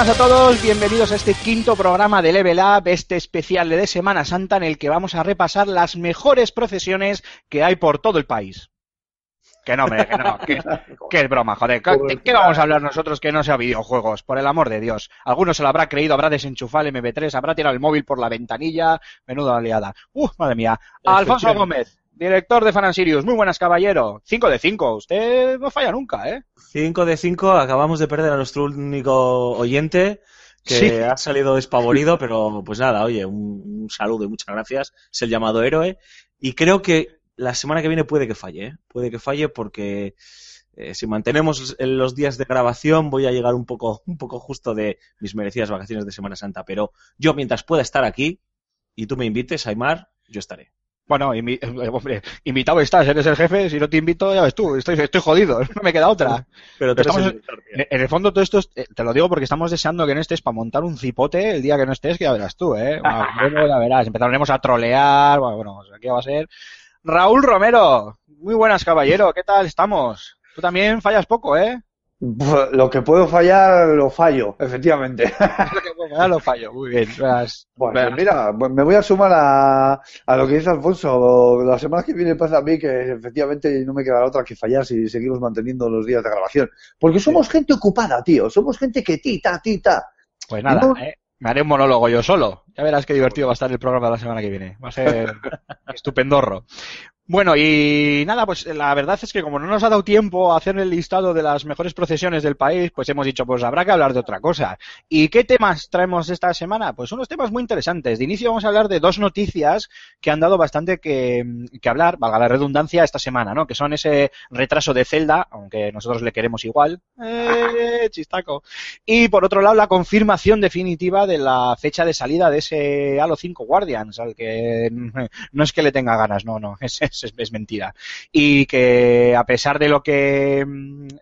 Buenas a todos, bienvenidos a este quinto programa de Level Up, este especial de Semana Santa en el que vamos a repasar las mejores procesiones que hay por todo el país. Que no, hombre, que no, que, que es broma, joder. ¿Qué, ¿De qué vamos a hablar nosotros que no sea videojuegos? Por el amor de Dios. Alguno se lo habrá creído, habrá desenchufado el MP3, habrá tirado el móvil por la ventanilla. Menuda liada. Uh, madre mía. Alfonso Gómez, director de Fan Sirius. Muy buenas, caballero. 5 de 5. Usted no falla nunca, ¿eh? 5 de 5, acabamos de perder a nuestro único oyente que Sí. ha salido despavorido, pero pues nada, oye, un, un saludo y muchas gracias. Es el llamado héroe. Y creo que la semana que viene puede que falle, ¿eh? puede que falle porque eh, si mantenemos en los días de grabación voy a llegar un poco, un poco justo de mis merecidas vacaciones de Semana Santa. Pero yo mientras pueda estar aquí y tú me invites, Aymar, yo estaré. Bueno, invi- eh, hombre, invitado estás, eres el jefe, si no te invito, ya ves tú, estoy, estoy jodido, no me queda otra. Pero el estamos-. En en el fondo todo esto, es- eh, te lo digo porque estamos deseando que no estés para montar un cipote el día que no estés, que ya verás tú, ¿eh? Bueno, ya verás, empezaremos a trolear, bueno, bueno, aquí va a ser. Raúl Romero, muy buenas caballero, ¿qué tal estamos? Tú también fallas poco, ¿eh? Lo que puedo fallar, lo fallo, efectivamente. Ya lo fallo, muy bien. Bueno, mira, me voy a sumar a, a lo que dice Alfonso. La semana que viene pasa a mí que efectivamente no me queda otra que fallar si seguimos manteniendo los días de grabación. Porque somos gente ocupada, tío. Somos gente que tita, tita. Pues nada, No. ¿eh? me haré un monólogo yo solo. Ya verás qué divertido va a estar el programa de la semana que viene. Va a ser estupendorro. Bueno, y nada, pues la verdad es que como no nos ha dado tiempo a hacer el listado de las mejores procesiones del país, pues hemos dicho, pues habrá que hablar de otra cosa. ¿Y qué temas traemos esta semana? Pues unos temas muy interesantes. De inicio vamos a hablar de dos noticias que han dado bastante que, hablar, valga la redundancia, esta semana, ¿no? Que son ese retraso de Zelda, aunque nosotros le queremos igual. ¡Eh, chistaco! Y por otro lado, la confirmación definitiva de la fecha de salida de ese Halo 5 Guardians, al que no es que le tenga ganas, no, no, es mentira. Y que a pesar de lo que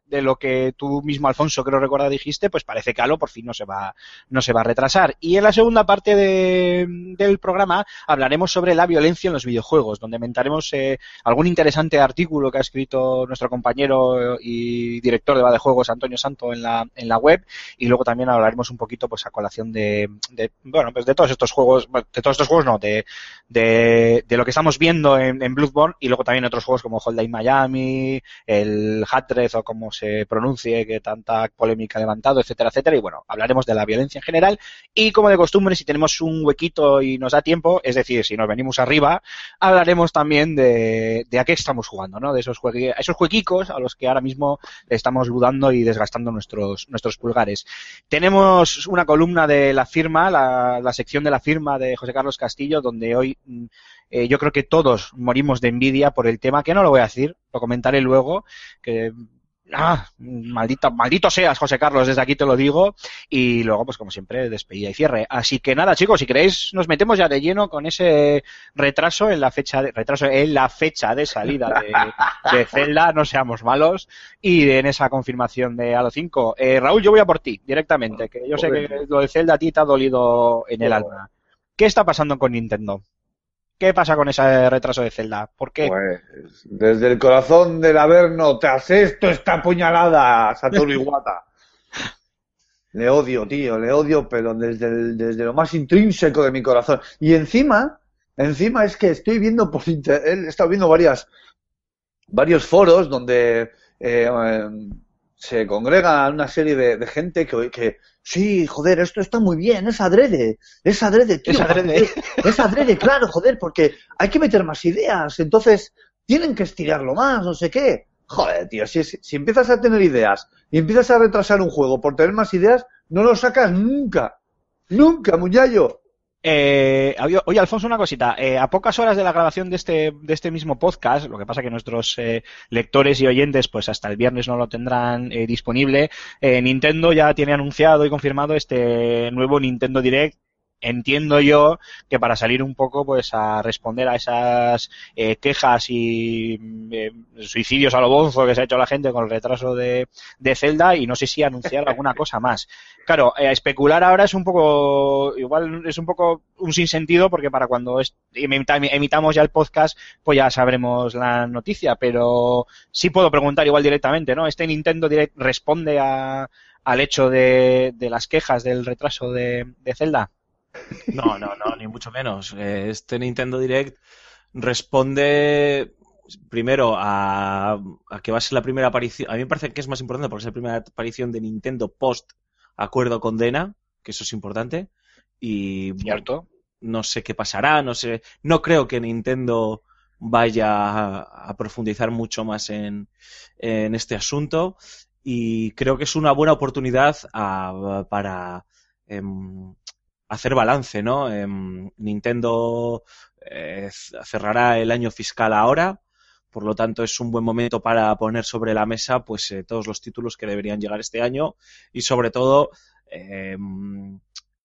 de lo que tú mismo, Alfonso, creo recordar dijiste, pues parece que Halo por fin no se va, no se va a retrasar. Y en la segunda parte de, del programa hablaremos sobre la violencia en los videojuegos, donde mentaremos eh, algún interesante artículo que ha escrito nuestro compañero y director de Va Antonio Santo, en la, en la web, y luego también hablaremos un poquito pues a colación de, de bueno pues de todos estos juegos de todos estos juegos no de, de, de lo que estamos viendo en, en Bloodborne y luego también otros juegos como Hotline Miami el Hatred o como se pronuncie que tanta polémica ha levantado etcétera etcétera. Y bueno hablaremos de la violencia en general. Y como de costumbre si tenemos un huequito y nos da tiempo es decir si nos venimos arriba hablaremos también de, a qué estamos jugando no de esos juegui- esos jueguicos a los que ahora mismo estamos dudando y desgastando nuestros nuestros pulgares. Tenemos una columna de la firma, la, la sección de la firma de José Carlos Castillo, donde hoy mm, eh, yo creo que todos morimos de envidia por el tema, que no lo voy a decir, lo comentaré luego, que ah, maldito, maldito seas, José Carlos, desde aquí te lo digo, y luego, pues como siempre, despedida y cierre. Así que nada, chicos, si queréis, nos metemos ya de lleno con ese retraso en la fecha de, retraso en la fecha de salida de, de Zelda, no seamos malos, y en esa confirmación de Halo 5. Eh, Raúl, yo voy a por ti, directamente, que yo sé que lo de Zelda a ti te ha dolido en el alma. ¿Qué está pasando con Nintendo? ¿Qué pasa con ese retraso de Zelda? ¿Por qué? Pues desde el corazón del Averno, tras esto esta puñalada, Satoru Iwata. Le odio, tío, le odio, pero desde, el- desde lo más intrínseco de mi corazón. Y encima, encima es que estoy viendo por internet, he estado viendo varias, varios foros donde eh, eh, se congregan una serie de, de gente que, que, sí, joder, esto está muy bien, es adrede, es adrede, tío. Es adrede. Es adrede, claro, joder, porque hay que meter más ideas. Entonces, tienen que estirarlo más, no sé qué. Joder, tío, si, si empiezas a tener ideas y empiezas a retrasar un juego por tener más ideas, no lo sacas nunca. Nunca, muñayo. Eh, oye, Alfonso, una cosita. Eh, a pocas horas de la grabación de este, de este mismo podcast, lo que pasa que nuestros eh, lectores y oyentes, pues hasta el viernes no lo tendrán eh, disponible, eh, Nintendo ya tiene anunciado y confirmado este nuevo Nintendo Direct. Entiendo yo que para salir un poco pues a responder a esas eh, quejas y eh, suicidios a lo bonzo que se ha hecho la gente con el retraso de, Zelda y no sé si anunciar alguna cosa más. Claro, eh, especular ahora es un poco, igual es un poco un sinsentido porque para cuando emitamos ya el podcast, pues ya sabremos la noticia, pero sí puedo preguntar igual directamente, ¿no? ¿Este Nintendo Direct responde a, al hecho de, las quejas del retraso de Zelda? No, no, no, ni mucho menos. Eh, Este Nintendo Direct responde primero a, a que va a ser la primera aparición. A mí me parece que es más importante porque es la primera aparición de Nintendo post acuerdo con Dena, que eso es importante. Y ¿Cierto? no sé qué pasará, no sé, no creo que Nintendo vaya a, a profundizar mucho más en, en este asunto y creo que es una buena oportunidad a- para em, hacer balance, ¿no? Em, Nintendo eh, cerrará el año fiscal ahora, por lo tanto es un buen momento para poner sobre la mesa pues eh, todos los títulos que deberían llegar este año y sobre todo em,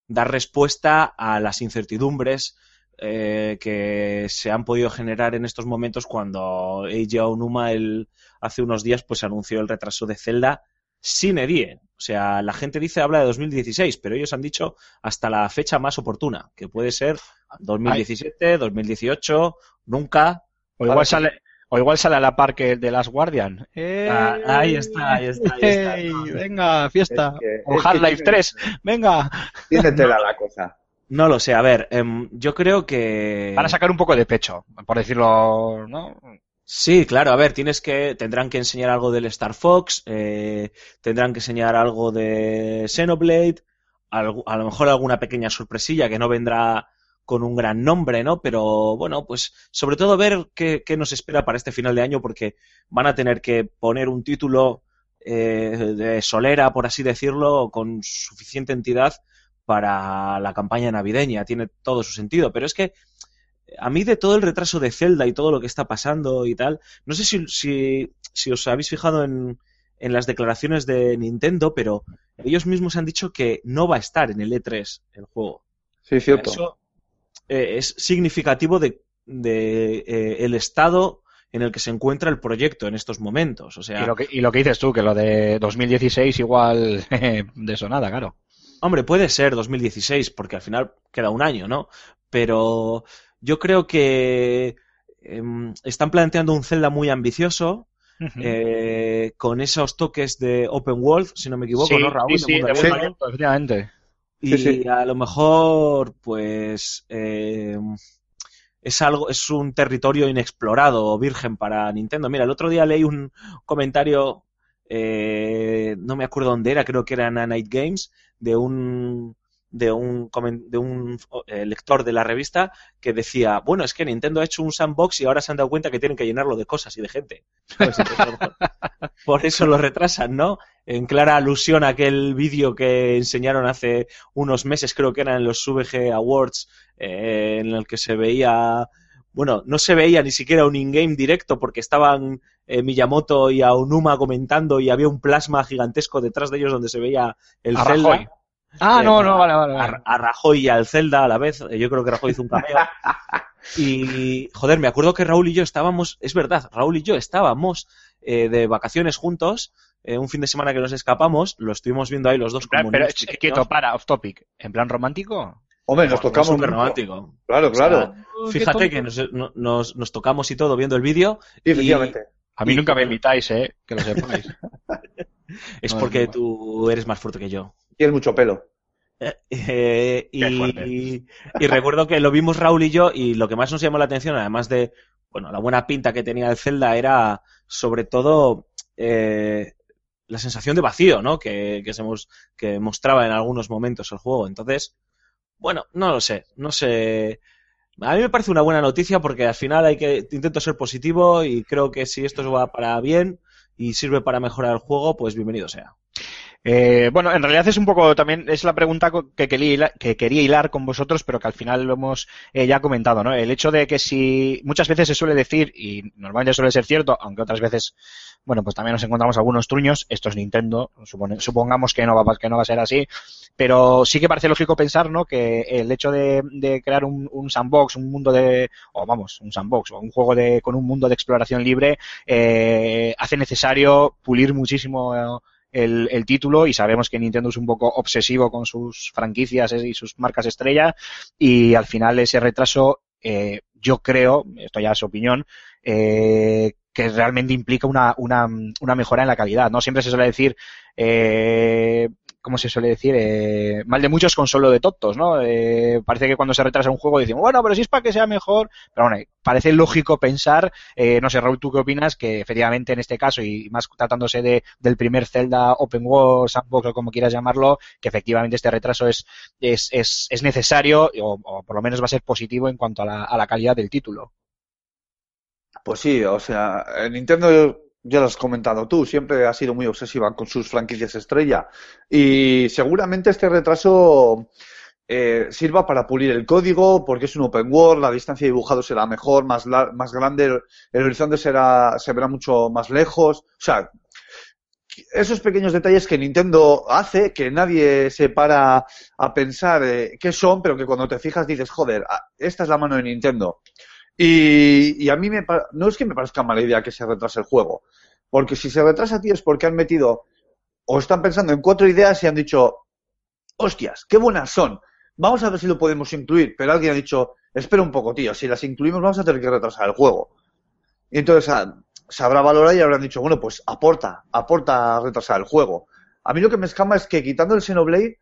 dar respuesta a las incertidumbres eh, que se han podido generar en estos momentos cuando Eiji Aonuma el, hace unos días pues anunció el retraso de Zelda sin edie. O sea, la gente dice habla de 2016, pero ellos han dicho hasta la fecha más oportuna, que puede ser 2017, 2018, nunca. O igual sale, o igual sale a la par que el de Last Guardian. Ah, ahí está, ahí está, ahí está. ¡Ey! Venga, fiesta. Es que- o Half-Life tiene- 3. Venga. Tiene tela la cosa. No lo sé, a ver, em, yo creo que... Van a sacar un poco de pecho, por decirlo, ¿no? Sí, claro, a ver, tienes que, tendrán que enseñar algo del Star Fox, eh, tendrán que enseñar algo de Xenoblade, a lo mejor alguna pequeña sorpresilla que no vendrá con un gran nombre, ¿no? Pero bueno, pues sobre todo ver qué, qué nos espera para este final de año, porque van a tener que poner un título eh, de solera, por así decirlo, con suficiente entidad para la campaña navideña. Tiene todo su sentido, pero es que a mí de todo el retraso de Zelda y todo lo que está pasando y tal, no sé si, si, si os habéis fijado en, en las declaraciones de Nintendo, pero ellos mismos han dicho que no va a estar en el E3 el juego. Sí, cierto. Eso eh, es significativo de, de eh, el estado en el que se encuentra el proyecto en estos momentos. O sea, Y lo, que, y lo que dices tú, que lo de 2016 igual de eso nada, claro. Hombre, puede ser 2016, porque al final queda un año, ¿no? Pero yo creo que em, están planteando un Zelda muy ambicioso, eh, con esos toques de open world, si no me equivoco, sí, ¿no, Raúl? sí, sí, efectivamente. Y Sí, sí. a lo mejor, pues, eh, es algo, es un territorio inexplorado o virgen para Nintendo. Mira, el otro día leí un comentario, eh, no me acuerdo dónde era, creo que era en A Night Games, de un de un, de un eh, lector de la revista que decía, bueno, es que Nintendo ha hecho un sandbox y ahora se han dado cuenta que tienen que llenarlo de cosas y de gente. Pues, por eso lo retrasan, ¿no? En clara alusión a aquel vídeo que enseñaron hace unos meses, creo que era en los VG Awards, eh, en el que se veía, bueno, no se veía ni siquiera un in-game directo porque estaban eh, Miyamoto y Aonuma comentando y había un plasma gigantesco detrás de ellos donde se veía el Zelda. Ah, Eh, no, no, vale, vale. A, vale. a Rajoy y al Zelda a la vez. Eh, Yo creo que Rajoy hizo un cameo. Y, joder, me acuerdo que Raúl y yo estábamos, es verdad, Raúl y yo estábamos eh, de vacaciones juntos, eh, un fin de semana que nos escapamos, lo estuvimos viendo ahí los dos plan, como pero, niños quieto, para, off topic. ¿En plan romántico? Hombre, nos tocamos Súper romántico. Claro, O sea, claro. fíjate que nos, no- nos, nos tocamos y todo viendo el vídeo. Sí, efectivamente. A mí y- nunca me invitáis, ¿eh? Que lo sepáis. Es No, porque no. tú eres más fuerte que yo. Tienes mucho pelo. Eh, fuerte. y, y recuerdo que lo vimos Raúl y yo y lo que más nos llamó la atención, además de bueno la buena pinta que tenía el Zelda, era sobre todo eh, la sensación de vacío, ¿no? Que, que, se mos- que mostraba en algunos momentos el juego. Entonces, bueno, no lo sé, no sé. A mí me parece una buena noticia porque al final hay que intento ser positivo y creo que si esto va para bien y sirve para mejorar el juego, pues bienvenido sea. Eh, bueno, en realidad es un poco también, es la pregunta que quería, hilar, con vosotros, pero que al final lo hemos eh, ya comentado, ¿no? El hecho de que si muchas veces se suele decir, y normalmente suele ser cierto, aunque otras veces, bueno, pues también nos encontramos algunos truños, esto es Nintendo, supongamos que no, va, que no va a ser así, pero sí que parece lógico pensar, ¿no? Que el hecho de, de crear un, un sandbox, un mundo de, o vamos, un sandbox, o un juego de, con un mundo de exploración libre, eh, hace necesario pulir muchísimo el, el título y sabemos que Nintendo es un poco obsesivo con sus franquicias y sus marcas estrella y al final ese retraso eh, yo creo, esto ya es opinión, eh, que realmente implica una, una, una mejora en la calidad. No siempre se suele decir, eh, ¿cómo se suele decir? Eh, mal de muchos con solo de tontos, ¿no? Eh, parece que cuando se retrasa un juego decimos, bueno, pero si es para que sea mejor, pero bueno, parece lógico pensar, eh, no sé, Raúl, ¿tú qué opinas? Que efectivamente en este caso, y más tratándose de, del primer Zelda Open World, Sandbox o como quieras llamarlo, que efectivamente este retraso es, es, es, es necesario o, o, por lo menos va a ser positivo en cuanto a la, a la calidad del título. Pues sí, o sea, Nintendo ya lo has comentado tú, siempre ha sido muy obsesiva con sus franquicias estrella y seguramente este retraso eh, sirva para pulir el código porque es un open world, la distancia de dibujado será mejor, más, más grande, el, horizonte será, se verá mucho más lejos, o sea, esos pequeños detalles que Nintendo hace, que nadie se para a pensar eh, qué son, pero que cuando te fijas dices, joder, esta es la mano de Nintendo. Y, a mí me, no es que me parezca mala idea que se retrase el juego, porque si se retrasa, tío, es porque han metido o están pensando en cuatro ideas y han dicho, hostias, qué buenas son, vamos a ver si lo podemos incluir, pero alguien ha dicho, espera un poco, tío, si las incluimos vamos a tener que retrasar el juego. Y entonces ah, se habrá valorado y habrán dicho, bueno, pues aporta, aporta a retrasar el juego. A mí lo que me escama es que quitando el Xenoblade,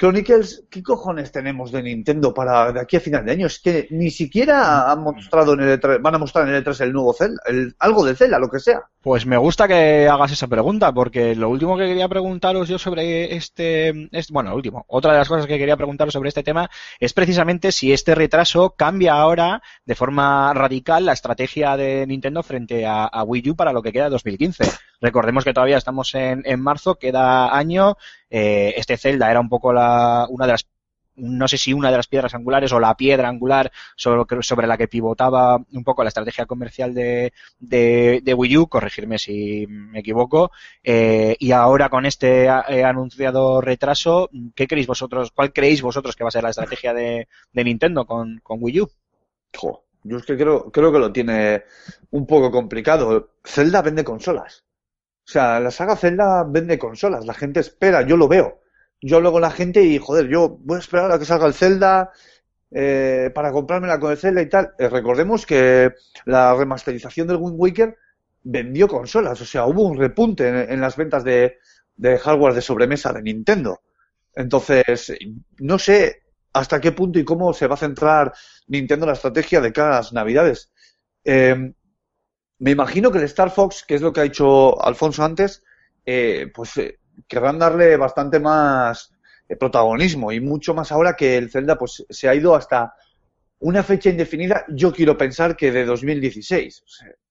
Chronicles, ¿qué cojones tenemos de Nintendo para de aquí a final de año? Es que ni siquiera han mostrado en el E3, van a mostrar en el E3 el nuevo Zelda, el, algo de Zelda, lo que sea. Pues me gusta que hagas esa pregunta, porque lo último que quería preguntaros yo sobre este, bueno, último, otra de las cosas que quería preguntaros sobre este tema es precisamente si este retraso cambia ahora de forma radical la estrategia de Nintendo frente a, a Wii U para lo que queda de 2015. Recordemos que todavía estamos en, en marzo, queda año, eh, este Zelda era un poco la, una de las no sé si una de las piedras angulares o la piedra angular sobre, la que pivotaba un poco la estrategia comercial de, de, Wii U, corregirme si me equivoco, eh, y ahora con este eh, anunciado retraso, ¿qué creéis vosotros, cuál creéis vosotros que va a ser la estrategia de, Nintendo con, Wii U? Yo es que creo, creo que lo tiene un poco complicado. Zelda vende consolas. O sea, la saga Zelda vende consolas, la gente espera, yo lo veo yo hablo con la gente y, joder, yo voy a esperar a que salga el Zelda eh, para comprármela con el Zelda y tal. Eh, recordemos que la remasterización del Wind Waker vendió consolas, o sea, hubo un repunte en, las ventas de, hardware de sobremesa de Nintendo. Entonces, no sé hasta qué punto y cómo se va a centrar Nintendo en la estrategia de cada Navidades. Eh, me imagino que el Star Fox, que es lo que ha dicho Alfonso antes, pues querrán darle bastante más eh, protagonismo y mucho más ahora que el Zelda pues se ha ido hasta una fecha indefinida, yo quiero pensar que de 2016.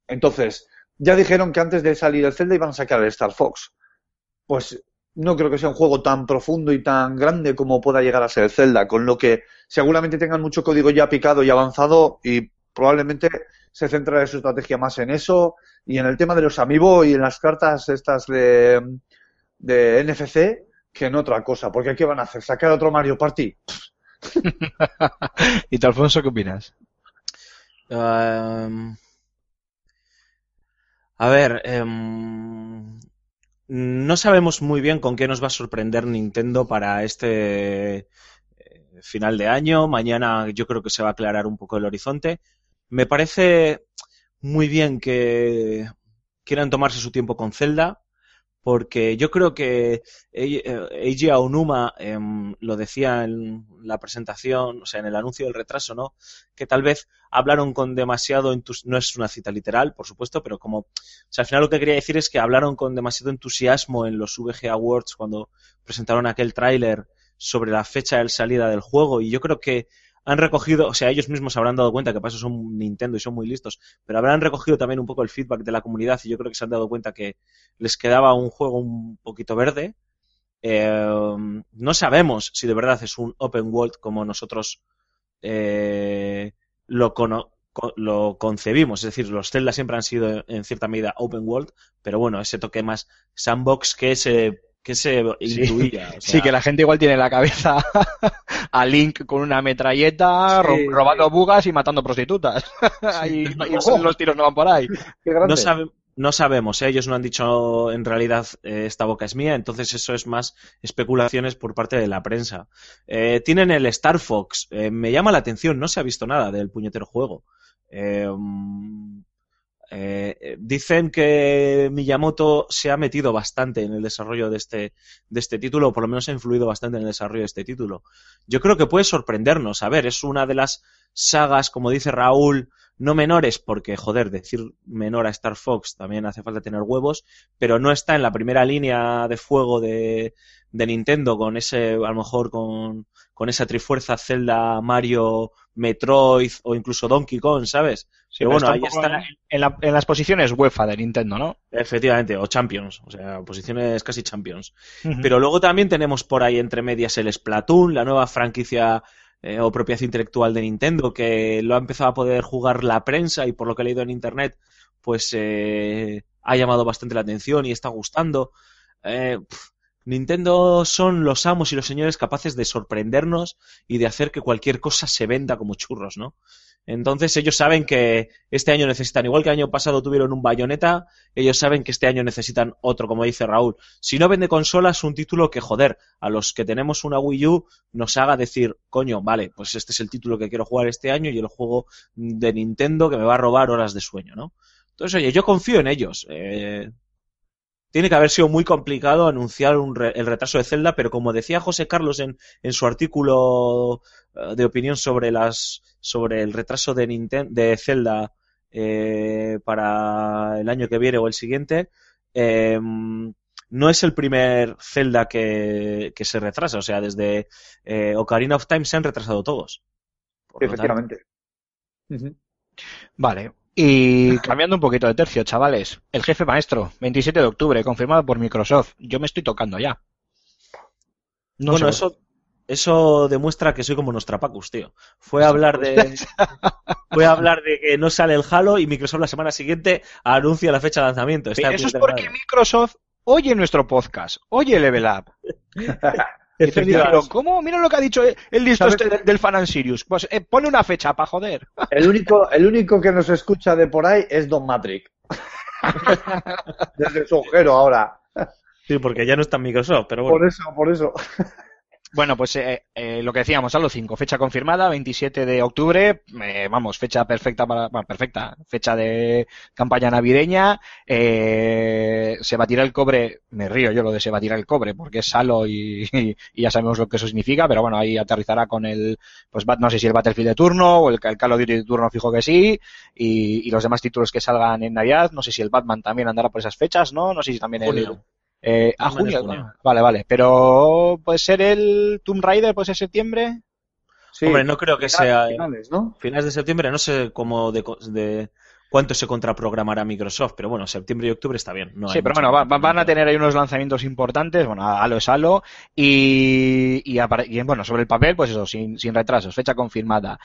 Entonces, ya dijeron que antes de salir el Zelda iban a sacar el Star Fox. Pues no creo que sea un juego tan profundo y tan grande como pueda llegar a ser el Zelda, con lo que seguramente tengan mucho código ya picado y avanzado y probablemente se centrará su estrategia más en eso y en el tema de los amiibo y en las cartas estas de de NFC que en otra cosa. Porque ¿qué van a hacer? ¿Sacar otro Mario Party? ¿Y tú, Alfonso, qué opinas? Um, a ver, um, no sabemos muy bien con qué nos va a sorprender Nintendo para este final de año. Mañana yo creo que se va a aclarar un poco el horizonte. Me parece muy bien que quieran tomarse su tiempo con Zelda porque yo creo que Eiji Aonuma eh, lo decía en la presentación, o sea, en el anuncio del retraso, ¿no? Que tal vez hablaron con demasiado entusiasmo, no es una cita literal, por supuesto, pero como, o sea, al final lo que quería decir es que hablaron con demasiado entusiasmo en los VG Awards cuando presentaron aquel tráiler sobre la fecha de salida del juego y yo creo que han recogido, o sea, ellos mismos habrán dado cuenta que para eso son Nintendo y son muy listos, pero habrán recogido también un poco el feedback de la comunidad y yo creo que se han dado cuenta que les quedaba un juego un poquito verde. Eh, no sabemos si de verdad es un open world como nosotros eh, lo, cono- co- lo concebimos, es decir, los Zelda siempre han sido en cierta medida open world, pero bueno, ese toque más sandbox que se, que se Sí. intuía. Sí, que la gente igual tiene en la cabeza a Link con una metralleta, Sí, ro- sí. robando bugas y matando prostitutas. Y no, los tiros no van por ahí. Qué. No, sabe- no sabemos, ¿eh? ellos no han dicho en realidad eh, esta boca es mía, entonces eso es más especulaciones por parte de la prensa. Eh, tienen el Star Fox, eh, me llama la atención, no se ha visto nada del puñetero juego. Eh, mm, eh, eh, dicen que Miyamoto se ha metido bastante en el desarrollo de este, de este título, o por lo menos ha influido bastante en el desarrollo de este título. Yo creo que puede sorprendernos. A ver, es una de las sagas, como dice Raúl, no menores, porque, joder, decir menor a Star Fox también hace falta tener huevos, pero no está en la primera línea de fuego de, de Nintendo con ese, a lo mejor con, con esa trifuerza Zelda, Mario, Metroid o incluso Donkey Kong, ¿sabes? Sí, Pero pero bueno, ahí un poco está. En, en la- en las posiciones UEFA de Nintendo, ¿no? Efectivamente, o Champions, o sea, posiciones casi Champions. Pero luego también tenemos por ahí entre medias el Splatoon, la nueva franquicia eh, o propiedad intelectual de Nintendo, que lo ha empezado a poder jugar la prensa y por lo que he leído en internet, pues eh, ha llamado bastante la atención y está gustando. Eh, Nintendo son los amos y los señores capaces de sorprendernos y de hacer que cualquier cosa se venda como churros, ¿no? Entonces ellos saben que este año necesitan, igual que el año pasado tuvieron un bayoneta, ellos saben que este año necesitan otro, como dice Raúl. Si no vende consolas, un título que, joder, a los que tenemos una Wii U nos haga decir, coño, vale, pues este es el título que quiero jugar este año y el juego de Nintendo que me va a robar horas de sueño, ¿no? Entonces, oye, yo confío en ellos. Eh, tiene que haber sido muy complicado anunciar un re- el retraso de Zelda, pero como decía José Carlos en, en su artículo eh, de opinión sobre las sobre el retraso de Ninten- de Zelda eh, para el año que viene o el siguiente, eh, no es el primer Zelda que, que se retrasa. O sea, desde eh, Ocarina of Time se han retrasado todos. Por Efectivamente. Vale. Y cambiando un poquito de tercio, chavales. El jefe maestro, 27 de octubre, confirmado por Microsoft. Yo me estoy tocando ya. No bueno, eso, eso demuestra que soy como Nostrapacus, tío. Fue a hablar de. fue a hablar de que no sale el Halo y Microsoft la semana siguiente anuncia la fecha de lanzamiento. Está Eso es porque. Microsoft oye nuestro podcast, oye Level Up. Dijeron, ¿cómo? Mira lo que ha dicho el listo este del, del Fan and Sirius. Pues eh, pone una fecha para joder. El único, el único que nos escucha de por ahí es Don Matrix. Desde su agujero ahora. Sí, porque ya no está en Microsoft, pero bueno. Por eso, por eso. Bueno, pues eh, eh, lo que decíamos, a los 5, fecha confirmada, 27 de octubre, eh, vamos, fecha perfecta para, bueno, perfecta, fecha de campaña navideña, eh, se batirá el cobre, me río yo lo de se batirá el cobre, porque es Salo y, ya sabemos lo que eso significa, pero bueno, ahí aterrizará con el, pues no sé si el Battlefield de turno o el, el Call of Duty de turno fijo que sí, y, y los demás títulos que salgan en Navidad, no sé si el Batman también andará por esas fechas, ¿no? No sé si también el, Eh, a junio, junio. ¿no? Vale, vale. Pero puede ser el Tomb Raider, puede ser septiembre. Sí, Hombre, no creo que sea finales, ¿no? finales de septiembre, no sé cómo de, co- de cuánto se contraprogramará Microsoft, pero bueno, septiembre y octubre está bien. No sí, pero bueno, va- van a tener ahí unos lanzamientos importantes. Bueno, Halo es Halo. Y, y, y, bueno, sobre el papel, pues eso, sin, sin retrasos, fecha confirmada.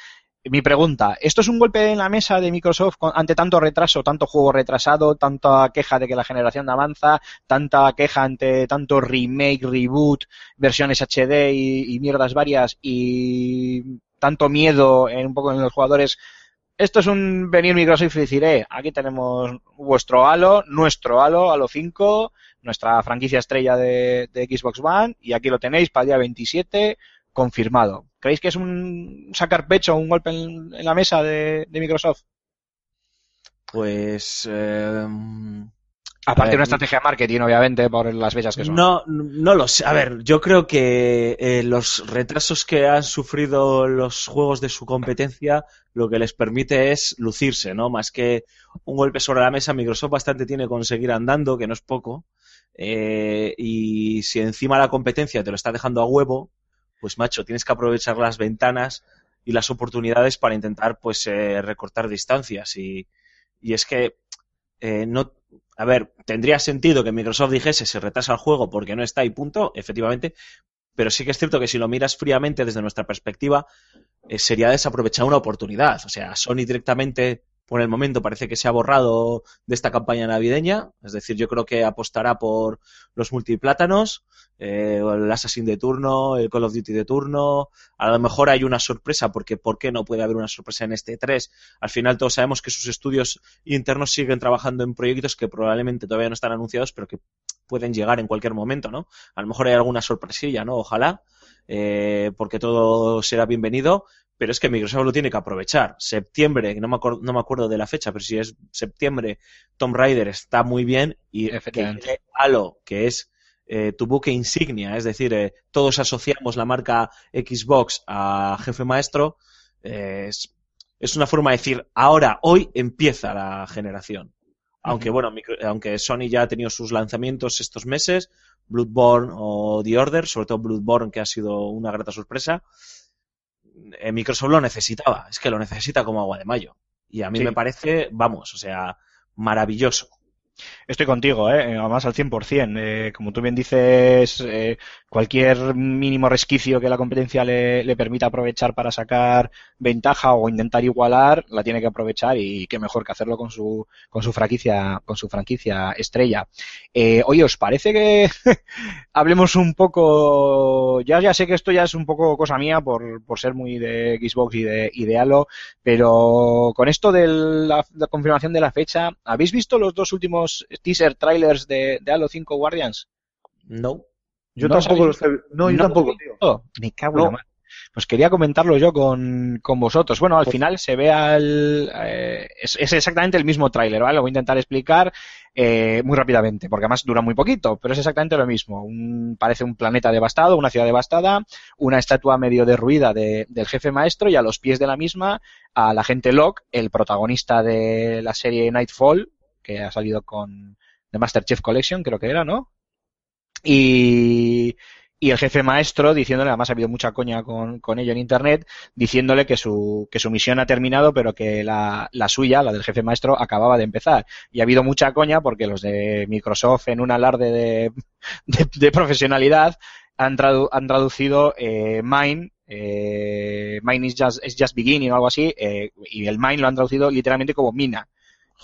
Mi pregunta, ¿esto es un golpe en la mesa de Microsoft ante tanto retraso, tanto juego retrasado, tanta queja de que la generación avanza, tanta queja ante tanto remake, reboot, versiones HD y, y mierdas varias y tanto miedo en un poco en los jugadores? Esto es un venir Microsoft y decir, eh, aquí tenemos vuestro Halo, nuestro Halo, Halo 5, nuestra franquicia estrella de, Xbox One, y aquí lo tenéis para el día 27, confirmado. ¿Creéis que es un sacar pecho, un golpe en, en la mesa de, de Microsoft? Pues. eh, Aparte de una estrategia de marketing, obviamente, por las fechas que son. No, no lo sé. A ver, yo creo que eh, los retrasos que han sufrido los juegos de su competencia lo que les permite es lucirse, ¿no? Más que un golpe sobre la mesa, Microsoft bastante tiene con seguir andando, que no es poco. Eh, y si encima la competencia te lo está dejando a huevo, pues macho, tienes que aprovechar las ventanas y las oportunidades para intentar pues eh, recortar distancias y, y es que eh, no a ver tendría sentido que Microsoft dijese se retrasa el juego porque no está y punto efectivamente pero sí que es cierto que si lo miras fríamente desde nuestra perspectiva eh, sería desaprovechar una oportunidad. O sea Sony directamente por el momento parece que se ha borrado de esta campaña navideña. Es decir, yo creo que apostará por los multiplátanos, eh, el Assassin de turno, el Call of Duty de turno. A lo mejor hay una sorpresa, porque ¿por qué no puede haber una sorpresa en este 3? Al final todos sabemos que sus estudios internos siguen trabajando en proyectos que probablemente todavía no están anunciados, pero que pueden llegar en cualquier momento, ¿no? A lo mejor hay alguna sorpresilla, ¿no? Ojalá, eh, porque todo será bienvenido pero es que Microsoft lo tiene que aprovechar. Septiembre, no me, acuerdo, no me acuerdo de la fecha, pero si es septiembre, Tomb Raider está muy bien y que Halo, que es eh, tu buque insignia, es decir, eh, todos asociamos la marca Xbox a jefe maestro, eh, es, es una forma de decir, ahora, hoy empieza la generación. Aunque bueno, micro- aunque Sony ya ha tenido sus lanzamientos estos meses, Bloodborne o The Order, sobre todo Bloodborne, que ha sido una grata sorpresa, Microsoft lo necesitaba, es que lo necesita como agua de mayo. Y a mí Sí. me parece, vamos, o sea, maravilloso. Estoy contigo, ¿eh? además al 100%. Eh, como tú bien dices, eh, cualquier mínimo resquicio que la competencia le, permita aprovechar para sacar ventaja o intentar igualar, la tiene que aprovechar y qué mejor que hacerlo con su, con su franquicia, con su franquicia estrella. Eh, oye, ¿os parece que hablemos un poco? Ya, sé que esto ya es un poco cosa mía por, ser muy de Xbox y de, y de Halo, pero con esto de la confirmación de la fecha, ¿habéis visto los dos últimos teaser trailers de, de Halo 5 Guardians? No. Yo ¿No los tampoco los he... No, yo ¿No tampoco, tío. visto? Me cago en No. la madre. Pues quería comentarlo yo con, con vosotros. Bueno, al final se ve al... eh, es, es exactamente el mismo tráiler, ¿vale? Lo voy a intentar explicar eh, muy rápidamente, porque además dura muy poquito, pero es exactamente lo mismo. Un- parece un planeta devastado, una ciudad devastada, una estatua medio derruida de- del jefe maestro y a los pies de la misma al agente Locke, el protagonista de la serie Nightfall, que ha salido con The Master Chief Collection, creo que era, ¿no? Y, y el jefe maestro diciéndole, además ha habido mucha coña con, con ello en internet, diciéndole que su, que su misión ha terminado, pero que la, la suya, la del jefe maestro, acababa de empezar. Y ha habido mucha coña porque los de Microsoft, en un alarde de, de, de profesionalidad, han, tradu- han traducido eh, Mine, eh, Mine is just, is just beginning o algo así, eh, y el Mine lo han traducido literalmente como mina.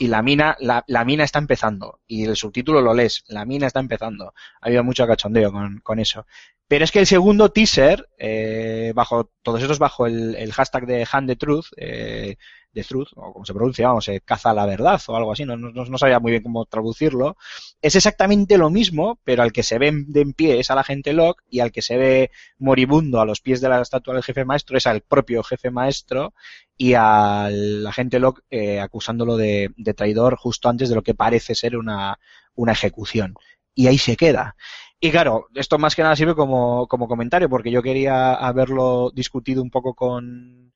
Y la mina, la, la mina está empezando. Y el subtítulo lo lees, la mina está empezando. Ha habido mucho cachondeo con, con eso. Pero es que el segundo teaser, eh, bajo, todos estos bajo el, el hashtag de Hand the Truth, eh, de Truth, o como se pronuncia, vamos, eh, caza la verdad o algo así, no, no, no sabía muy bien cómo traducirlo, es exactamente lo mismo, pero al que se ve de en pie es al agente Locke y al que se ve moribundo a los pies de la estatua del jefe maestro es al propio jefe maestro y al agente Locke eh, acusándolo de, de traidor justo antes de lo que parece ser una, una ejecución. Y ahí se queda. Y claro, esto más que nada sirve como, como comentario, porque yo quería haberlo discutido un poco con,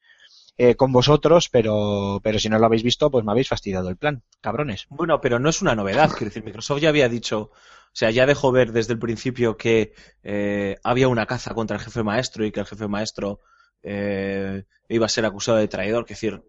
eh, con vosotros, pero, pero si no lo habéis visto, pues me habéis fastidiado el plan, cabrones. Bueno, pero no es una novedad. Quiero decir, Microsoft ya había dicho, o sea, ya dejó ver desde el principio que eh, había una caza contra el jefe maestro y que el jefe maestro eh, iba a ser acusado de traidor. Es decir,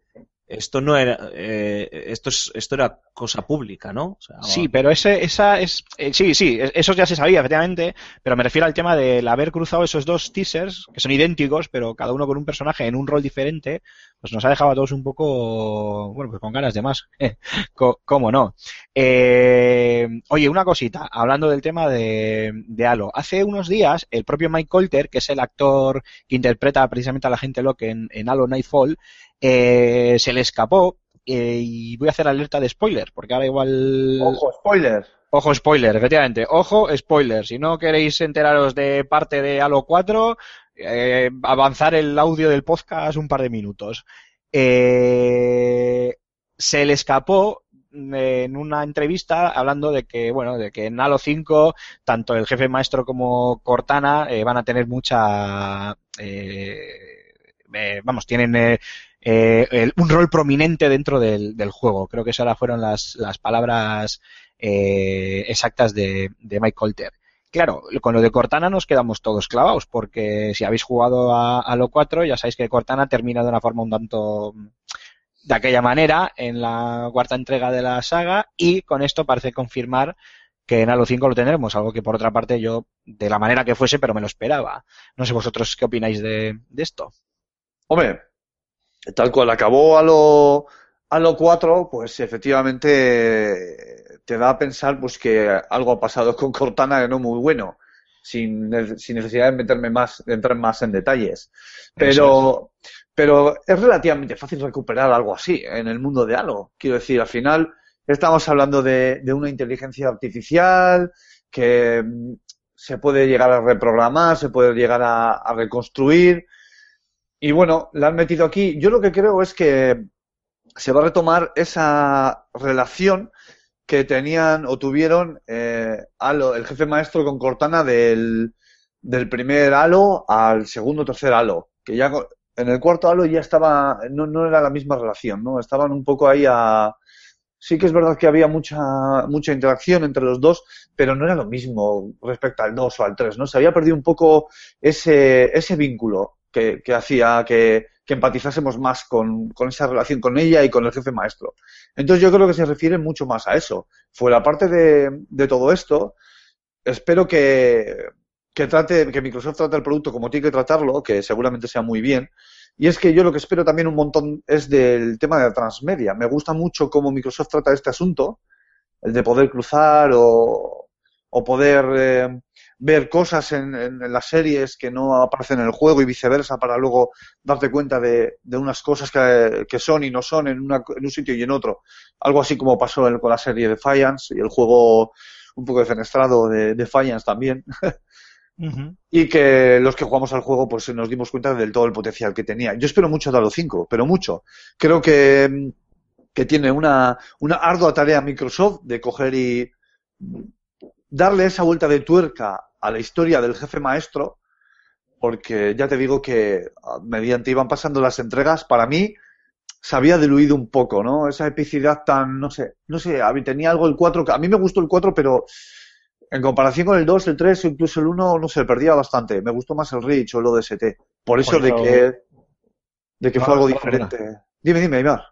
esto no era, eh, esto es, esto era cosa pública, ¿no? O sea, Sí, pero ese, esa es, eh, sí, sí, es- eso ya se sabía, efectivamente, pero me refiero al tema del haber cruzado esos dos teasers, que son idénticos, pero cada uno con un personaje en un rol diferente, pues nos ha dejado a todos un poco, bueno, pues con ganas de más, ¿cómo no? Eh, oye, una cosita, hablando del tema de, de Halo, hace unos días el propio Mike Colter, que es el actor que interpreta precisamente a la gente Locke en, en Halo Nightfall, eh, se le escapó eh, y voy a hacer alerta de spoiler, porque ahora igual... Ojo, spoilers. Ojo spoiler, efectivamente. Ojo spoiler. Si no queréis enteraros de parte de Halo 4, eh, avanzar el audio del podcast un par de minutos. Eh, se le escapó eh, en una entrevista hablando de que, bueno, de que en Halo 5 tanto el jefe maestro como Cortana eh, van a tener mucha, vamos, tienen eh, el- un rol prominente dentro del, juego. Creo que esas fueron las, las palabras eh, exactas de, de Mike Colter. Claro, con lo de Cortana nos quedamos todos clavados, porque si habéis jugado a, a lo 4, ya sabéis que Cortana termina de una forma un tanto de aquella manera en la cuarta entrega de la saga y con esto parece confirmar que en Halo 5 lo tendremos, algo que por otra parte yo, de la manera que fuese, pero me lo esperaba. No sé vosotros qué opináis de, de esto. Hombre, tal cual acabó a lo, a lo 4, pues efectivamente te da a pensar pues que algo ha pasado con Cortana que no muy bueno, sin, sin necesidad de meterme más, de entrar más en detalles. Pero, pero es relativamente fácil recuperar algo así en el mundo de Halo. Quiero decir, al final estamos hablando de, de una inteligencia artificial que mm, se puede llegar a reprogramar, se puede llegar a, a reconstruir. Y bueno, la han metido aquí. Yo lo que creo es que se va a retomar esa relación que tenían o tuvieron eh, el jefe maestro con Cortana del, del primer Halo al segundo tercer Halo. Que ya en el cuarto Halo ya estaba, no, no era la misma relación, ¿no? Estaban un poco ahí a. Sí que es verdad que había mucha, mucha interacción entre los dos, pero no era lo mismo respecto al 2 o al 3, ¿no? Se había perdido un poco ese, ese vínculo que, hacía que, empatizásemos más con, esa relación con ella y con el jefe maestro. Entonces yo creo que se refiere mucho más a eso. Fuera parte de, de todo esto, espero que, que trate, que Microsoft trate el producto como tiene que tratarlo, que seguramente sea muy bien. Y es que yo lo que espero también un montón es del tema de la transmedia. Me gusta mucho cómo Microsoft trata este asunto, el de poder cruzar o, o poder eh, ver cosas en, en- en las series que no aparecen en el juego y viceversa para luego darte cuenta de, de unas cosas que, que son y no son en, una- en un sitio y en otro. Algo así como pasó con la serie de Defiance y el juego un poco defenestrado de Defiance también. y que los que jugamos al juego pues nos dimos cuenta del todo el potencial que tenía. Yo espero mucho de Halo 5, pero mucho. Creo que, que tiene una, una ardua tarea Microsoft de coger y darle esa vuelta de tuerca a la historia del jefe maestro, porque ya te digo que mediante iban pasando las entregas, para mí se había diluido un poco, ¿no? Esa epicidad tan, no sé, no sé, a mí tenía algo el 4, que a mí me gustó el 4, pero en comparación con el 2, el 3 o incluso el 1, no sé, perdía bastante. Me gustó más el Reach o el ODST. Por eso Por de eso- que, de que No, fue algo diferente. Dime, dime, Ibar.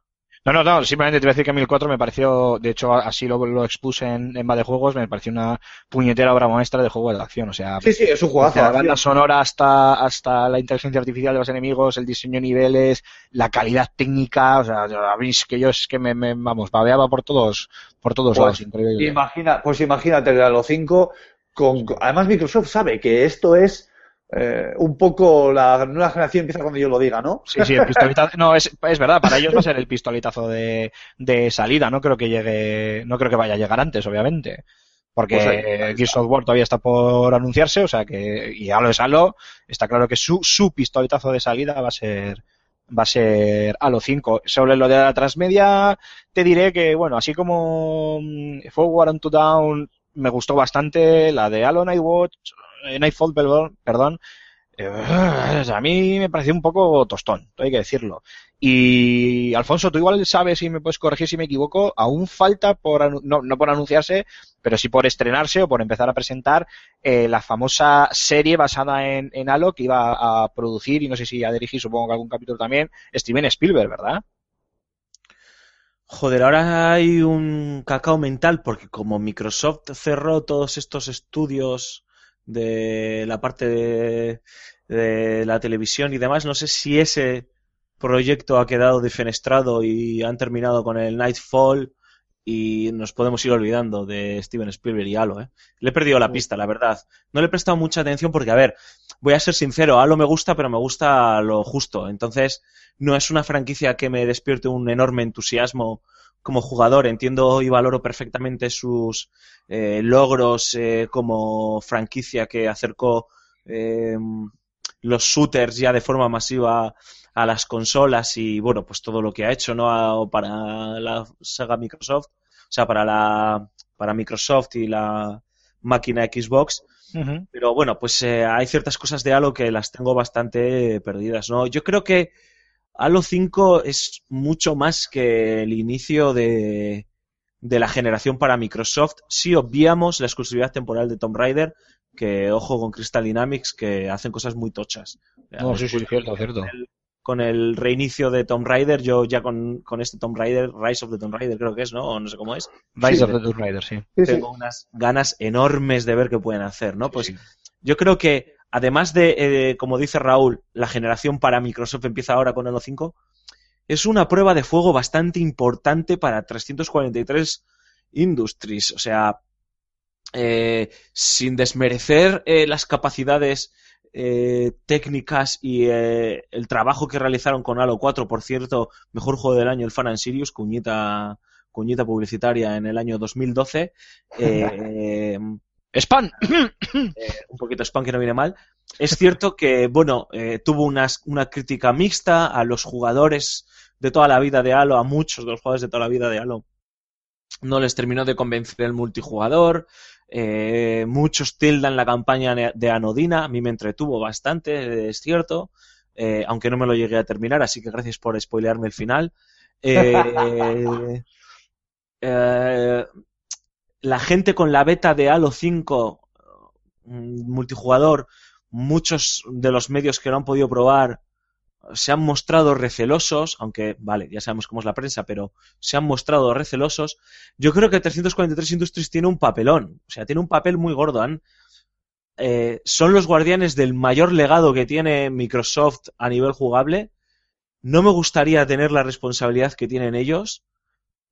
No, no, no, simplemente te voy a decir que a mí el 4 me pareció, de hecho así lo, lo expuse en, en Va de Juegos, me pareció una puñetera obra maestra de juego de acción. O sea, Sí, sí, es un desde juegazo. la banda sonora hasta, hasta la inteligencia artificial de los enemigos, el diseño de niveles, la calidad técnica, o sea, a es que yo es que me, me- vamos, babeaba por todos, por todos Pues, lados, increíble. Imagina, pues imagínate Halo 5 con, con- además Microsoft sabe que esto es eh, un poco la nueva generación empieza cuando yo lo diga, ¿no? Sí, sí, el pistoletazo. No, es, es verdad, para ellos va a ser el pistoletazo de, de salida. No creo que llegue, no creo que vaya a llegar antes, obviamente. Porque Pues ahí-. Gears of War todavía está por anunciarse, o sea que, y Halo es Halo, está claro que su, su pistoletazo de salida va a ser, va a ser Halo 5. Sobre lo de la transmedia, te diré que, bueno, así como mm, Forward on to Down me gustó bastante, la de Halo Nightwatch, Nightfall, perdón, perdón, eh, a mí me pareció un poco tostón, hay que decirlo. Y Alfonso, tú igual sabes y me puedes corregir si me equivoco, aún falta por no por anunciarse, pero sí por estrenarse o por empezar a presentar eh, la famosa serie basada en, en Halo que iba a producir y no sé si a dirigir, supongo que algún capítulo también, Steven Spielberg, ¿verdad? Joder, ahora hay un cacao mental porque como Microsoft cerró todos estos estudios de la parte de, de la televisión y demás, no sé si ese proyecto ha quedado defenestrado y han terminado con el Nightfall y nos podemos ir olvidando de Steven Spielberg y Halo, ¿eh? Le he perdido la pista, la verdad. No le he prestado mucha atención porque, a ver, voy a ser sincero, Halo me gusta, pero me gusta lo justo. Entonces, no es una franquicia que me despierte un enorme entusiasmo como jugador. Entiendo y valoro perfectamente sus eh, logros eh, como franquicia que acercó eh, los shooters ya de forma masiva a las consolas y bueno, pues todo lo que ha hecho, ¿no? A- para la saga Microsoft, o sea, para la para Microsoft y la máquina Xbox. Pero bueno, pues eh, hay ciertas cosas de Halo que las tengo bastante perdidas, ¿no? Yo creo que Halo 5 es mucho más que el inicio de, de la generación para Microsoft si obviamos la exclusividad temporal de Tomb Raider, que ojo con Crystal Dynamics, que hacen cosas muy tochas. No, sí, sí, cierto, cierto. Con el reinicio de Tomb Raider, yo ya con, con este Tomb Raider, Rise of the Tomb Raider creo que es, ¿no? O no sé cómo es. Rise Sí. of the Tomb Raider, sí. Sí, sí. Tengo unas ganas enormes de ver qué pueden hacer, ¿no? Pues Sí. yo creo que, además de, eh, como dice Raúl, la generación para Microsoft empieza ahora con Halo 5, es una prueba de fuego bastante importante para 343 Industries. O sea, eh, sin desmerecer eh, las capacidades eh, técnicas y el trabajo que realizaron con Halo 4, por cierto, mejor juego del año, el Fan and Sirius, cuñita, cuñita publicitaria en el año 2012. ¡Spam! eh, un poquito spam que no viene mal. Es cierto que, bueno, eh, tuvo unas- una crítica mixta a los jugadores de toda la vida de Halo, a muchos de los jugadores de toda la vida de Halo. No les terminó de convencer el multijugador. eh, muchos tildan la campaña de Anodina. A mí me entretuvo bastante, es cierto. eh, aunque no me lo llegué a terminar, así que gracias por spoilearme el final. Eh, eh, la gente con la beta de Halo 5 mm, multijugador, muchos de los medios que lo han podido probar se han mostrado recelosos, aunque, vale, ya sabemos cómo es la prensa, pero se han mostrado recelosos. Yo creo que 343 Industries tiene un papelón, o sea, tiene un papel muy gordo. Eh, son los guardianes del mayor legado que tiene Microsoft a nivel jugable. No me gustaría tener la responsabilidad que tienen ellos,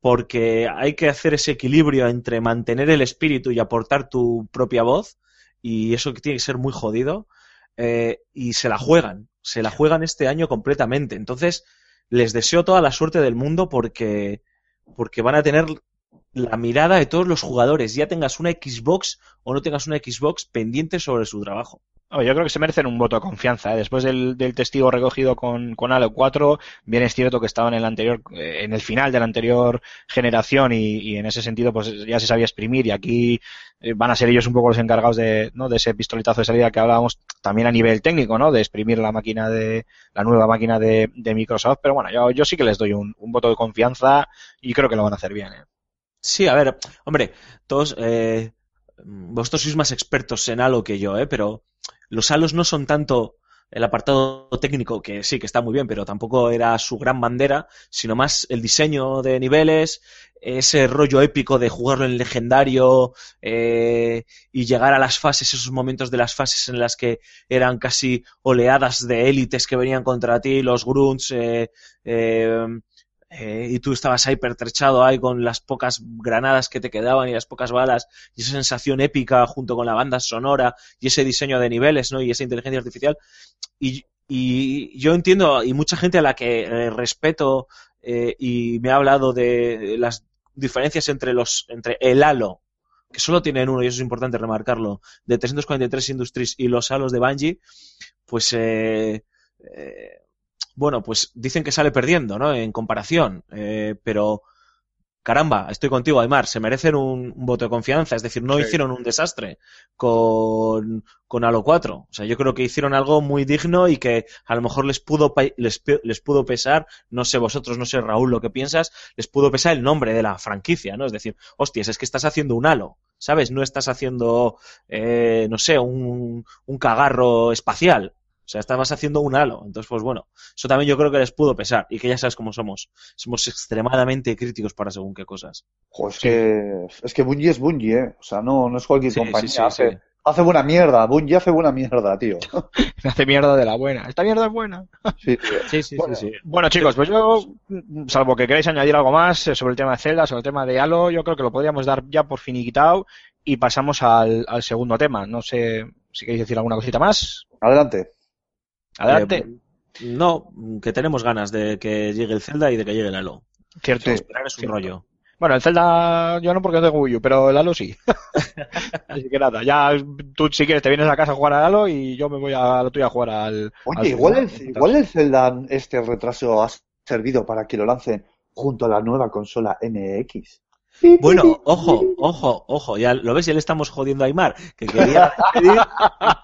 porque hay que hacer ese equilibrio entre mantener el espíritu y aportar tu propia voz, y eso que tiene que ser muy jodido, eh, y se la juegan, se la juegan este año completamente. Entonces, les deseo toda la suerte del mundo porque, porque van a tener la mirada de todos los jugadores, ya tengas una Xbox o no tengas una Xbox pendiente sobre su trabajo. Yo creo que se merecen un voto de confianza. ¿eh? Después del, testigo recogido con, con Halo 4, bien es cierto que estaban en el anterior, eh, en el final de la anterior generación y, en ese sentido pues ya se sabía exprimir y aquí eh, van a ser ellos un poco los encargados de, ese pistoletazo de salida que hablábamos también a nivel técnico, ¿no? De exprimir la máquina de, la nueva máquina de, Microsoft. Pero bueno, yo, sí que les doy un, un voto de confianza y creo que lo van a hacer bien, ¿eh? Sí, a ver, hombre, todos, eh, vosotros sois más expertos en Halo que yo, ¿eh? Pero los Halos no son tanto el apartado técnico, que sí, que está muy bien, pero tampoco era su gran bandera, sino más el diseño de niveles, ese rollo épico de jugarlo en legendario eh, y llegar a las fases, esos momentos de las fases en las que eran casi oleadas de élites que venían contra ti, los grunts, eh, eh, eh, y tú estabas ahí pertrechado ahí con las pocas granadas que te quedaban y las pocas balas y esa sensación épica junto con la banda sonora y ese diseño de niveles, ¿no? Y esa inteligencia artificial. Y, y yo entiendo, y mucha gente a la que eh, respeto eh, y me ha hablado de las diferencias entre los, entre el Halo, que solo tienen uno, y eso es importante remarcarlo, de 343 Industries y los Halos de Bungie, pues eh, eh, bueno, pues dicen que sale perdiendo, ¿no? En comparación. Eh, pero, caramba, estoy contigo, Aymar, se merecen un, un voto de confianza. Es decir, no Sí. hicieron un desastre con, con Halo 4. O sea, yo creo que hicieron algo muy digno y que a lo mejor les pudo, les, les pudo pesar, no sé vosotros, no sé Raúl lo que piensas, les pudo pesar el nombre de la franquicia, ¿no? Es decir, hostias, es que estás haciendo un Halo, ¿sabes? No estás haciendo, eh, no sé, un, un cagarro espacial. O sea, estabas haciendo un halo. Entonces, pues bueno, eso también yo creo que les pudo pesar. Y que ya sabes cómo somos. Somos extremadamente críticos para según qué cosas. Jo, es que, es que Bungie es Bungie, ¿eh? O sea, no, no es cualquier Sí, compañía. sí, sí, hace, sí. hace buena mierda. Bungie hace buena mierda, tío. Hace mierda de la buena. Esta mierda es buena. Sí. Sí, sí, Bueno, sí. Bueno, chicos, pues yo, salvo que queráis añadir algo más eh, sobre el tema de Zelda, sobre el tema de Halo, yo creo que lo podríamos dar ya por finiquitado y pasamos al, al segundo tema. No sé si queréis decir alguna cosita más. Adelante. Adelante. Eh, no, que tenemos ganas de que llegue el Zelda y de que llegue el Halo. Cierto. sí. Esperar es un Cierto. rollo. Bueno, el Zelda yo no porque no tengo Wii U, pero el Halo sí. Así que nada, ya tú si quieres te vienes a casa a jugar al Halo y yo me voy a lo tuyo a jugar al... Oye, al igual Zelda. el, igual el Zelda, este retraso ha servido para que lo lancen junto a la nueva consola NX. Bueno, ojo, ojo, ojo, ya lo ves, ya le estamos jodiendo a Aymar, que quería pedir,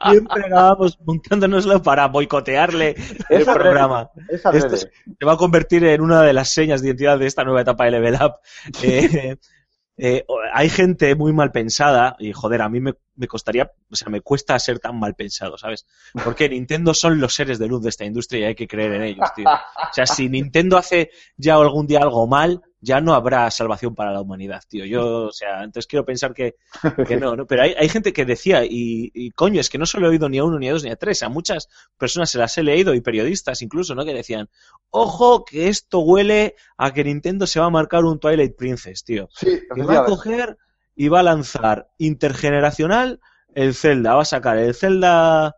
siempre acabamos montándonoslo para boicotearle el programa. Esa Esto se va a convertir en una de las señas de identidad de esta nueva etapa de Level Up. Eh, eh, hay gente muy mal pensada y joder, a mí me, me costaría, o sea, me cuesta ser tan mal pensado, ¿sabes? Porque Nintendo son los seres de luz de esta industria y hay que creer en ellos, tío. O sea, si Nintendo hace ya algún día algo mal, ya no habrá salvación para la humanidad, tío. Yo, o sea, entonces quiero pensar que, que no, ¿no? Pero hay, hay gente que decía, y, y coño, es que no solo he oído ni a uno, ni a dos, ni a tres, a muchas personas se las he leído, y periodistas incluso, ¿no? Que decían, ojo, que esto huele a que Nintendo se va a marcar un Twilight Princess, tío. Sí, Y va a coger y va a lanzar intergeneracional el Zelda. Va a sacar el Zelda,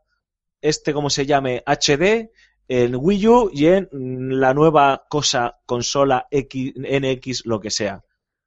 este como se llame, HD, en Wii U y en la nueva cosa, consola X, NX, lo que sea.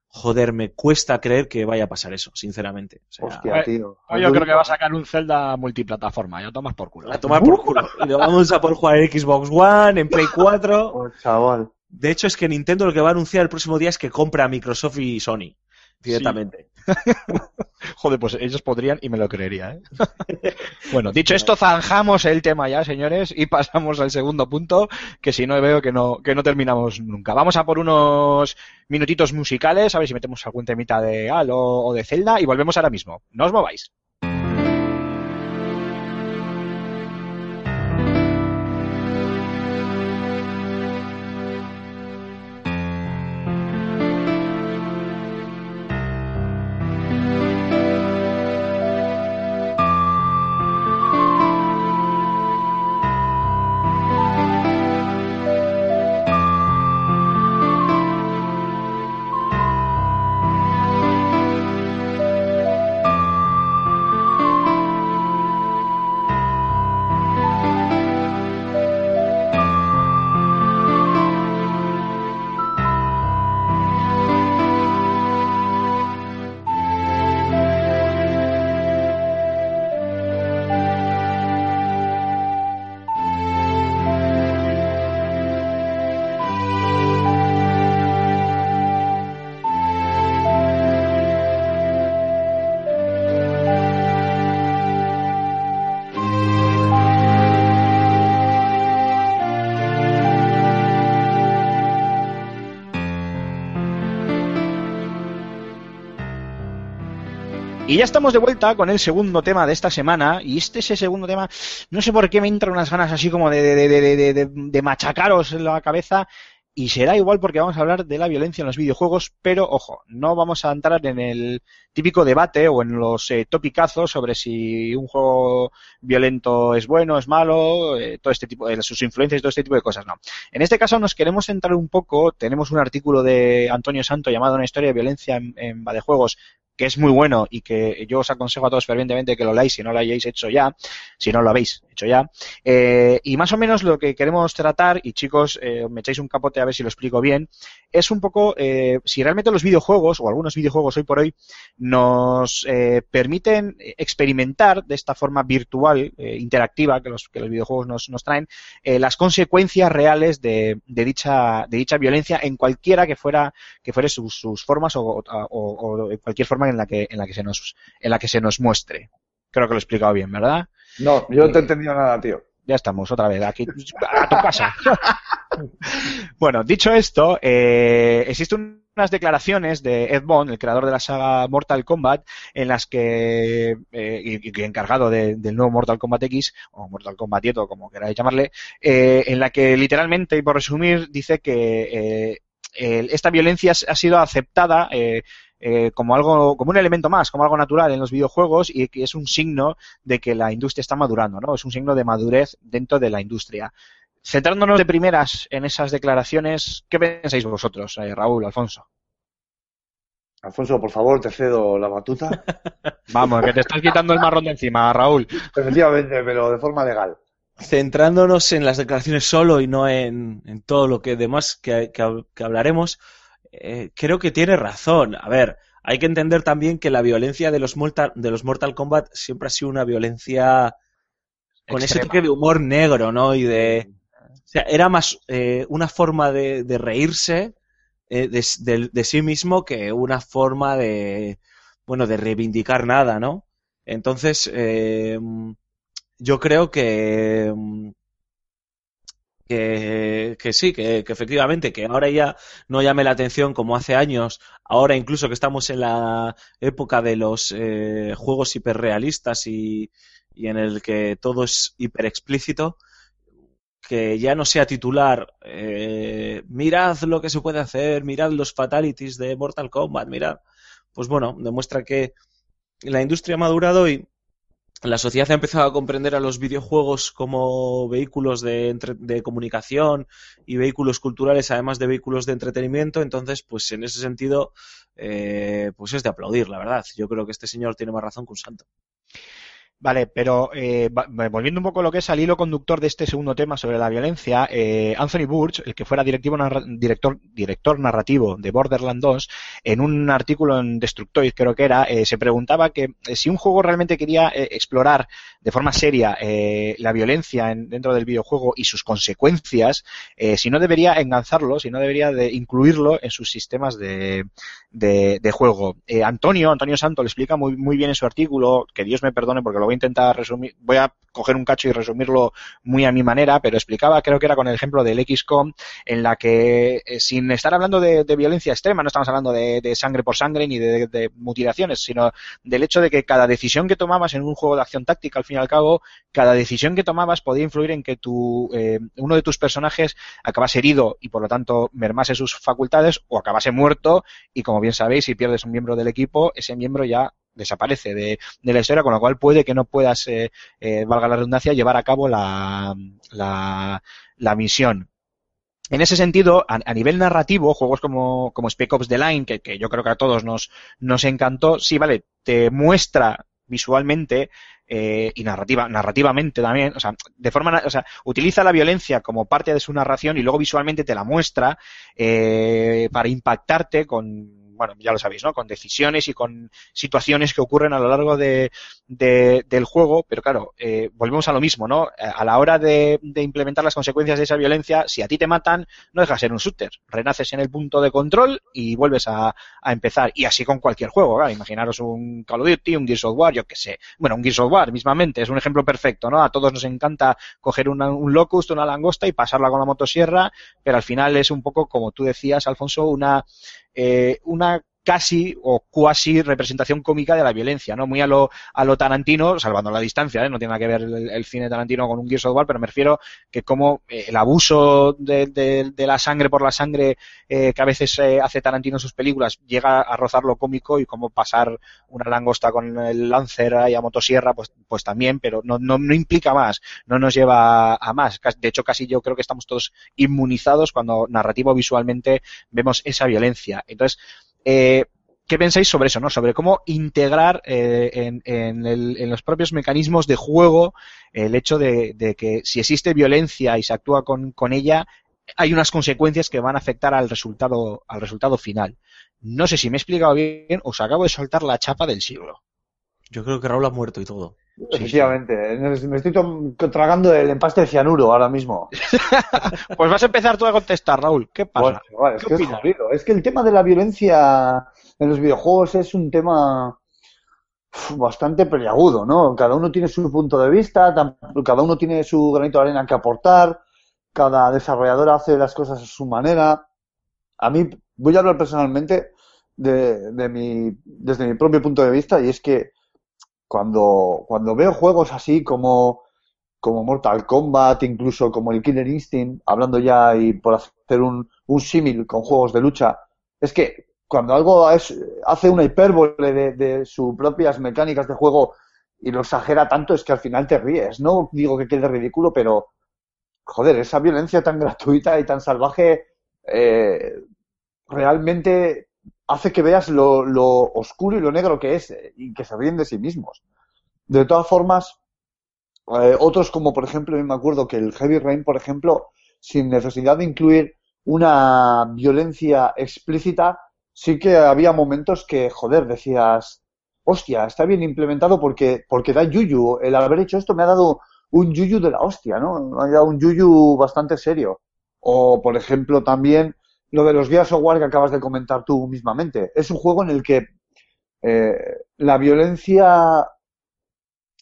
Joder, me cuesta creer que vaya a pasar eso, sinceramente. O sea, Hostia, tío. Yo creo que va a sacar un Zelda multiplataforma, ya tomas por culo. a tomar por culo. Y lo vamos a poder jugar en Xbox One, en Play 4. Oh, chaval. De hecho, es que Nintendo lo que va a anunciar el próximo día es que compra a Microsoft y Sony. Directamente. Joder, pues ellos podrían y me lo creería, ¿eh? bueno, dicho esto, zanjamos el tema ya, señores, y pasamos al segundo punto, que si no veo que no, que no terminamos nunca. Vamos a por unos minutitos musicales, a ver si metemos algún temita de Halo o de Zelda, y volvemos ahora mismo. No os mováis. Y ya estamos de vuelta con el segundo tema de esta semana. Y este es el segundo tema. No sé por qué me entran unas ganas así como de, de, de, machacaros en la cabeza. Y será igual porque vamos a hablar de la violencia en los videojuegos, pero ojo, no vamos a entrar en el típico debate o en los eh, topicazos sobre si un juego violento es bueno, es malo, eh, todo este tipo, de sus influencias y todo este tipo de cosas, no. En este caso nos queremos centrar un poco, tenemos un artículo de Antonio Santo llamado Una historia de violencia en, en videojuegos que es muy bueno y que yo os aconsejo a todos fervientemente que lo leáis si no lo hayáis hecho ya, si no lo habéis hecho ya. Eh, y más o menos lo que queremos tratar, y chicos, eh, me echáis un capote a ver si lo explico bien, es un poco eh, si realmente los videojuegos, o algunos videojuegos hoy por hoy, nos permiten experimentar de esta forma virtual, interactiva, que los, que los videojuegos nos, nos traen, las consecuencias reales de, de dicha, de dicha violencia en cualquiera que fuera, que fuere sus, sus formas o, o, o- cualquier forma en la que, en la que se nos, en la que se nos muestre. Creo que lo he explicado bien, ¿verdad? No, yo no te he entendido nada, tío. Ya estamos, otra vez, aquí, a tu casa. bueno, dicho esto, eh, existen unas declaraciones de Ed Boon, el creador de la saga Mortal Kombat, en las que, eh, y, y encargado de- del nuevo Mortal Kombat X, o Mortal Kombat 10, o como queráis llamarle, eh, en la que literalmente, y por resumir, dice que eh, el- esta violencia ha sido aceptada eh, como algo, como un elemento más, como algo natural en los videojuegos y que es un signo de que la industria está madurando, ¿no? Es un signo de madurez dentro de la industria. Centrándonos de primeras en esas declaraciones, ¿qué pensáis vosotros, eh, Raúl, Alfonso? Alfonso, por favor, te cedo la batuta. Vamos, que te estás quitando el marrón de encima, Raúl. Efectivamente, pero de forma legal. centrándonos en las declaraciones solo y no en, en todo lo que demás que, que hablaremos, eh, creo que tiene razón. A ver, hay que entender también que la violencia de los Mortal, de los Mortal Kombat siempre ha sido una violencia con ese toque de humor negro, ¿no? Y de... O sea, era más eh, una forma de, de reírse eh, de, de- de sí mismo que una forma de, bueno, de reivindicar nada, ¿no? Entonces, yo creo que, mm, que, sí, que, efectivamente, que ahora ya no llame la atención como hace años, ahora incluso que estamos en la época de los eh, juegos hiperrealistas y, en el que todo es hiper explícito, que ya no sea titular, eh, mirad lo que se puede hacer, mirad los fatalities de Mortal Kombat, mirad, pues bueno, demuestra que la industria ha madurado y la sociedad ha empezado a comprender a los videojuegos como vehículos de, entre- de comunicación y vehículos culturales, además de vehículos de entretenimiento. Entonces, pues en ese sentido, eh, pues es de aplaudir, la verdad. Yo creo que este señor tiene más razón que un santo. Vale, pero eh, volviendo un poco a lo que es al hilo conductor de este segundo tema sobre la violencia, eh, Anthony Burch, el que fuera directivo narra- director, director narrativo de Borderlands 2, en un artículo en Destructoid, creo que era, eh, se preguntaba que eh, si un juego realmente quería eh, explorar de forma seria la violencia en- dentro del videojuego y sus consecuencias, si no debería enganzarlo, si no debería de incluirlo en sus sistemas de, de, de juego. Antonio, Antonio Santo, le explica muy, muy bien en su artículo, que Dios me perdone porque lo voy a intentar resumir, voy a coger un cacho y resumirlo muy a mi manera, pero explicaba, creo que era con el ejemplo del XCOM, en la que eh, sin estar hablando de, violencia extrema, no estamos hablando de, sangre por sangre ni de, de mutilaciones, sino del hecho de que cada decisión que tomabas en un juego de acción táctica, al fin y al cabo, cada decisión que tomabas podía influir en que tu, eh, uno de tus personajes acabase herido y por lo tanto mermase sus facultades o acabase muerto y como bien sabéis, si pierdes un miembro del equipo, ese miembro ya desaparece de, de la historia, con lo cual puede que no puedas, eh, eh, valga la redundancia, llevar a cabo la, la, la misión. En ese sentido, a, a, nivel narrativo, juegos como, como Spec Ops The Line, que, que yo creo que a todos nos, nos encantó, sí, vale, te muestra visualmente eh, y narrativa, narrativamente también, o sea, de forma, o sea, utiliza la violencia como parte de su narración y luego visualmente te la muestra eh, para impactarte con bueno, ya lo sabéis, ¿no? Con decisiones y con situaciones que ocurren a lo largo de, de del juego, pero claro, eh, volvemos a lo mismo, ¿no? A la hora de, implementar las consecuencias de esa violencia, si a ti te matan, no dejas de ser un shooter, renaces en el punto de control y vuelves a, empezar. Y así con cualquier juego, claro, imaginaros un Call of Duty, un Gears of War, yo qué sé. Bueno, un Gears of War mismamente es un ejemplo perfecto, ¿no? A todos nos encanta coger un locust, una langosta y pasarla con la motosierra, pero al final es un poco, como tú decías, Alfonso, una eh, una casi o cuasi representación cómica de la violencia, ¿no? Muy a lo, a lo Tarantino, salvando la distancia, ¿eh? no tiene nada que ver el, cine Tarantino con un Gears of War, pero me refiero que como eh, el abuso de, de, de, la sangre por la sangre eh, que a veces hace Tarantino en sus películas llega a rozar lo cómico y como pasar una langosta con el Lancer y a motosierra, pues, pues también, pero no, no, no implica más, no nos lleva a más. De hecho, casi yo creo que estamos todos inmunizados cuando narrativo visualmente vemos esa violencia. Entonces, eh, ¿Qué pensáis sobre eso, no? Sobre cómo integrar eh, en, en, el, en, los propios mecanismos de juego el hecho de, de que si existe violencia y se actúa con, con, ella, hay unas consecuencias que van a afectar al resultado, al resultado final. No sé si me he explicado bien, os acabo de soltar la chapa del siglo. Yo creo que Raúl ha muerto y todo. Efectivamente, sí. me estoy tragando el empaste de cianuro ahora mismo. pues vas a empezar tú a contestar, Raúl. ¿Qué pasa? Bueno, vale, es, que es, jodido. es que el tema de la violencia en los videojuegos es un tema bastante peliagudo, ¿no? Cada uno tiene su punto de vista, cada uno tiene su granito de arena que aportar, cada desarrollador hace las cosas a su manera. A mí, voy a hablar personalmente de, de mi, desde mi propio punto de vista y es que cuando, cuando veo juegos así como, como Mortal Kombat, incluso como el Killer Instinct, hablando ya y por hacer un, un símil con juegos de lucha, es que cuando algo es, hace una hipérbole de, de sus propias mecánicas de juego y lo exagera tanto, es que al final te ríes. No digo que quede ridículo, pero joder, esa violencia tan gratuita y tan salvaje eh, realmente hace que veas lo, lo, oscuro y lo negro que es y que se ríen de sí mismos. De todas formas, eh, otros como por ejemplo, yo me acuerdo que el Heavy Rain, por ejemplo, sin necesidad de incluir una violencia explícita, sí que había momentos que, joder, decías, hostia, está bien implementado porque, porque da yuyu. El haber hecho esto me ha dado un yuyu de la hostia, ¿no? Me ha dado un yuyu bastante serio. O, por ejemplo, también lo de los Gears of War que acabas de comentar tú mismamente. Es un juego en el que eh, la violencia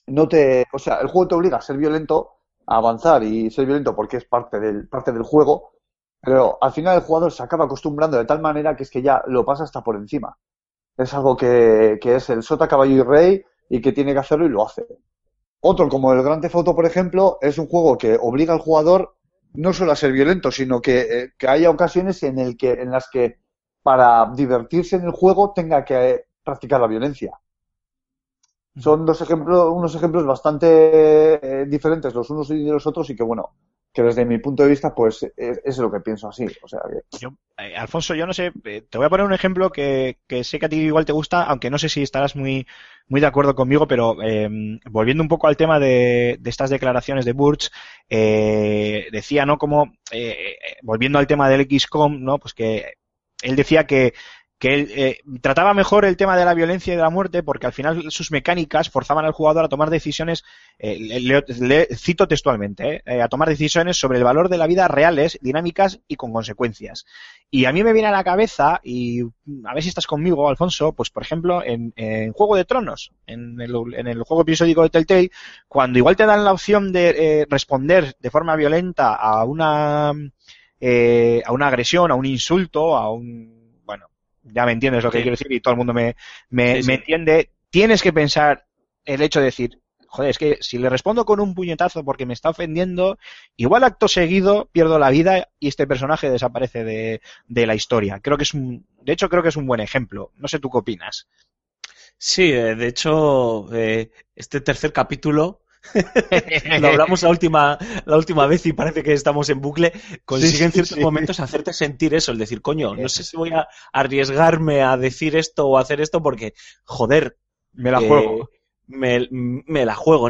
no te. O sea, el juego te obliga a ser violento a avanzar y ser violento porque es parte del, parte del juego, pero al final el jugador se acaba acostumbrando de tal manera que es que ya lo pasa hasta por encima. Es algo que, que es el sota, caballo y rey y que tiene que hacerlo y lo hace. Otro, como el Grand Theft Auto, por ejemplo, es un juego que obliga al jugador no solo a ser violento, sino que, eh, que haya ocasiones en, el que, en las que para divertirse en el juego tenga que practicar la violencia. Son dos ejemplos, unos ejemplos bastante eh, diferentes los unos y los otros y que bueno, que desde mi punto de vista pues es, lo que pienso así. O sea que Yo, eh, Alfonso, yo no sé, eh, te voy a poner un ejemplo que, que sé que a ti igual te gusta, aunque no sé si estarás muy, muy de acuerdo conmigo, pero eh, volviendo un poco al tema de, de estas declaraciones de Burch, eh, decía, ¿no? Como, eh, volviendo al tema del XCOM, ¿no? Pues que él decía que, que él eh, trataba mejor el tema de la violencia y de la muerte porque al final sus mecánicas forzaban al jugador a tomar decisiones, eh, le, le- cito textualmente, eh, eh, a tomar decisiones sobre el valor de la vida reales, dinámicas y con consecuencias. Y a mí me viene a la cabeza, y a ver si estás conmigo, Alfonso, pues por ejemplo, en, en Juego de Tronos, en el, en el juego episódico de Telltale, cuando igual te dan la opción de eh, responder de forma violenta a una, eh, a una agresión, a un insulto, a un, ya me entiendes lo que Sí. quiero decir y todo el mundo me, me, Sí, sí. me entiende, tienes que pensar el hecho de decir, joder, es que si le respondo con un puñetazo porque me está ofendiendo, igual acto seguido pierdo la vida y este personaje desaparece de, de la historia. Creo que es un, de hecho creo que es un buen ejemplo. No sé tú qué opinas. Sí, eh, de hecho, eh, este tercer capítulo lo hablamos la última, la última vez y parece que estamos en bucle, consigue Sí, en sí, ciertos sí. momentos hacerte sentir eso, el decir, coño, no sé si voy a arriesgarme a decir esto o hacer esto porque, joder, Me la eh, juego. me, me la juego.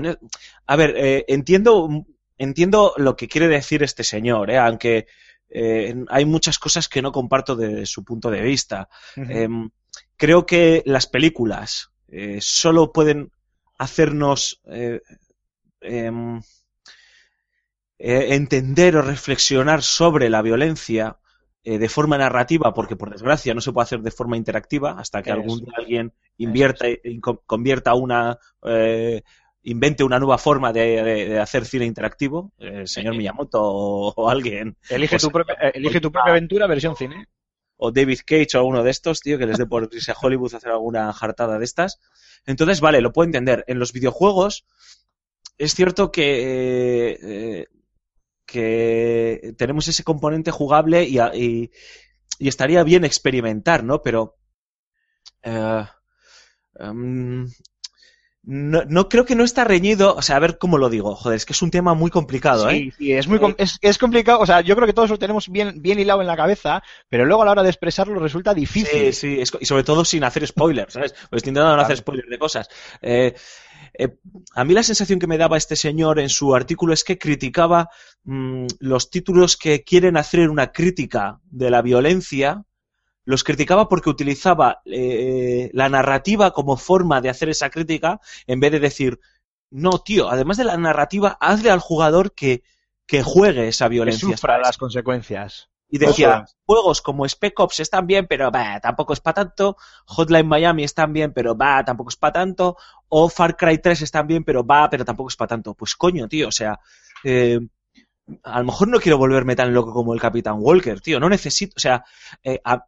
A ver, eh, entiendo, entiendo lo que quiere decir este señor, ¿eh? aunque eh, hay muchas cosas que no comparto de su punto de vista. Em, creo que las películas solo pueden hacernos eh, em, eh, entender o reflexionar sobre la violencia eh, de forma narrativa, porque por desgracia no se puede hacer de forma interactiva hasta que algún día alguien invierta convierta una eh, invente una nueva forma de, de- de hacer cine interactivo, el señor Miyamoto o, o alguien, Elige, pues, tu propia, elige tu propia aventura versión cine. o David Cage o uno de estos, tío, que les dé por irse a Hollywood a hacer alguna jartada de estas. Entonces, vale, lo puedo entender. En los videojuegos es cierto que, eh, que tenemos ese componente jugable y, y- y estaría bien experimentar, ¿no? Pero eh, em, no, no creo que no está reñido, o sea, a ver cómo lo digo, joder, es que es un tema muy complicado, ¿eh? Sí, sí, es muy com- es, es complicado. O sea, yo creo que todos lo tenemos bien, bien hilado en la cabeza, pero luego a la hora de expresarlo resulta difícil. Sí, sí, es y sobre todo sin hacer spoilers, ¿sabes? Pues estoy intentando no hacer spoilers de cosas. Eh, eh, a mí la sensación que me daba este señor en su artículo es que criticaba mm, los títulos que quieren hacer una crítica de la violencia, los criticaba porque utilizaba eh, la narrativa como forma de hacer esa crítica en vez de decir, no, tío, además de la narrativa, hazle al jugador que, que juegue esa Que violencia. sufra ¿sabes? las consecuencias. Y decía, juegos como Spec Ops están bien, pero bah, tampoco es para tanto. Hotline Miami están bien, pero va, tampoco es para tanto. O Far Cry 3 están bien, pero va, pero tampoco es para tanto. Pues coño, tío, o sea, eh, a lo mejor no quiero volverme tan loco como el Capitán Walker, tío. No necesito, o sea, eh, a-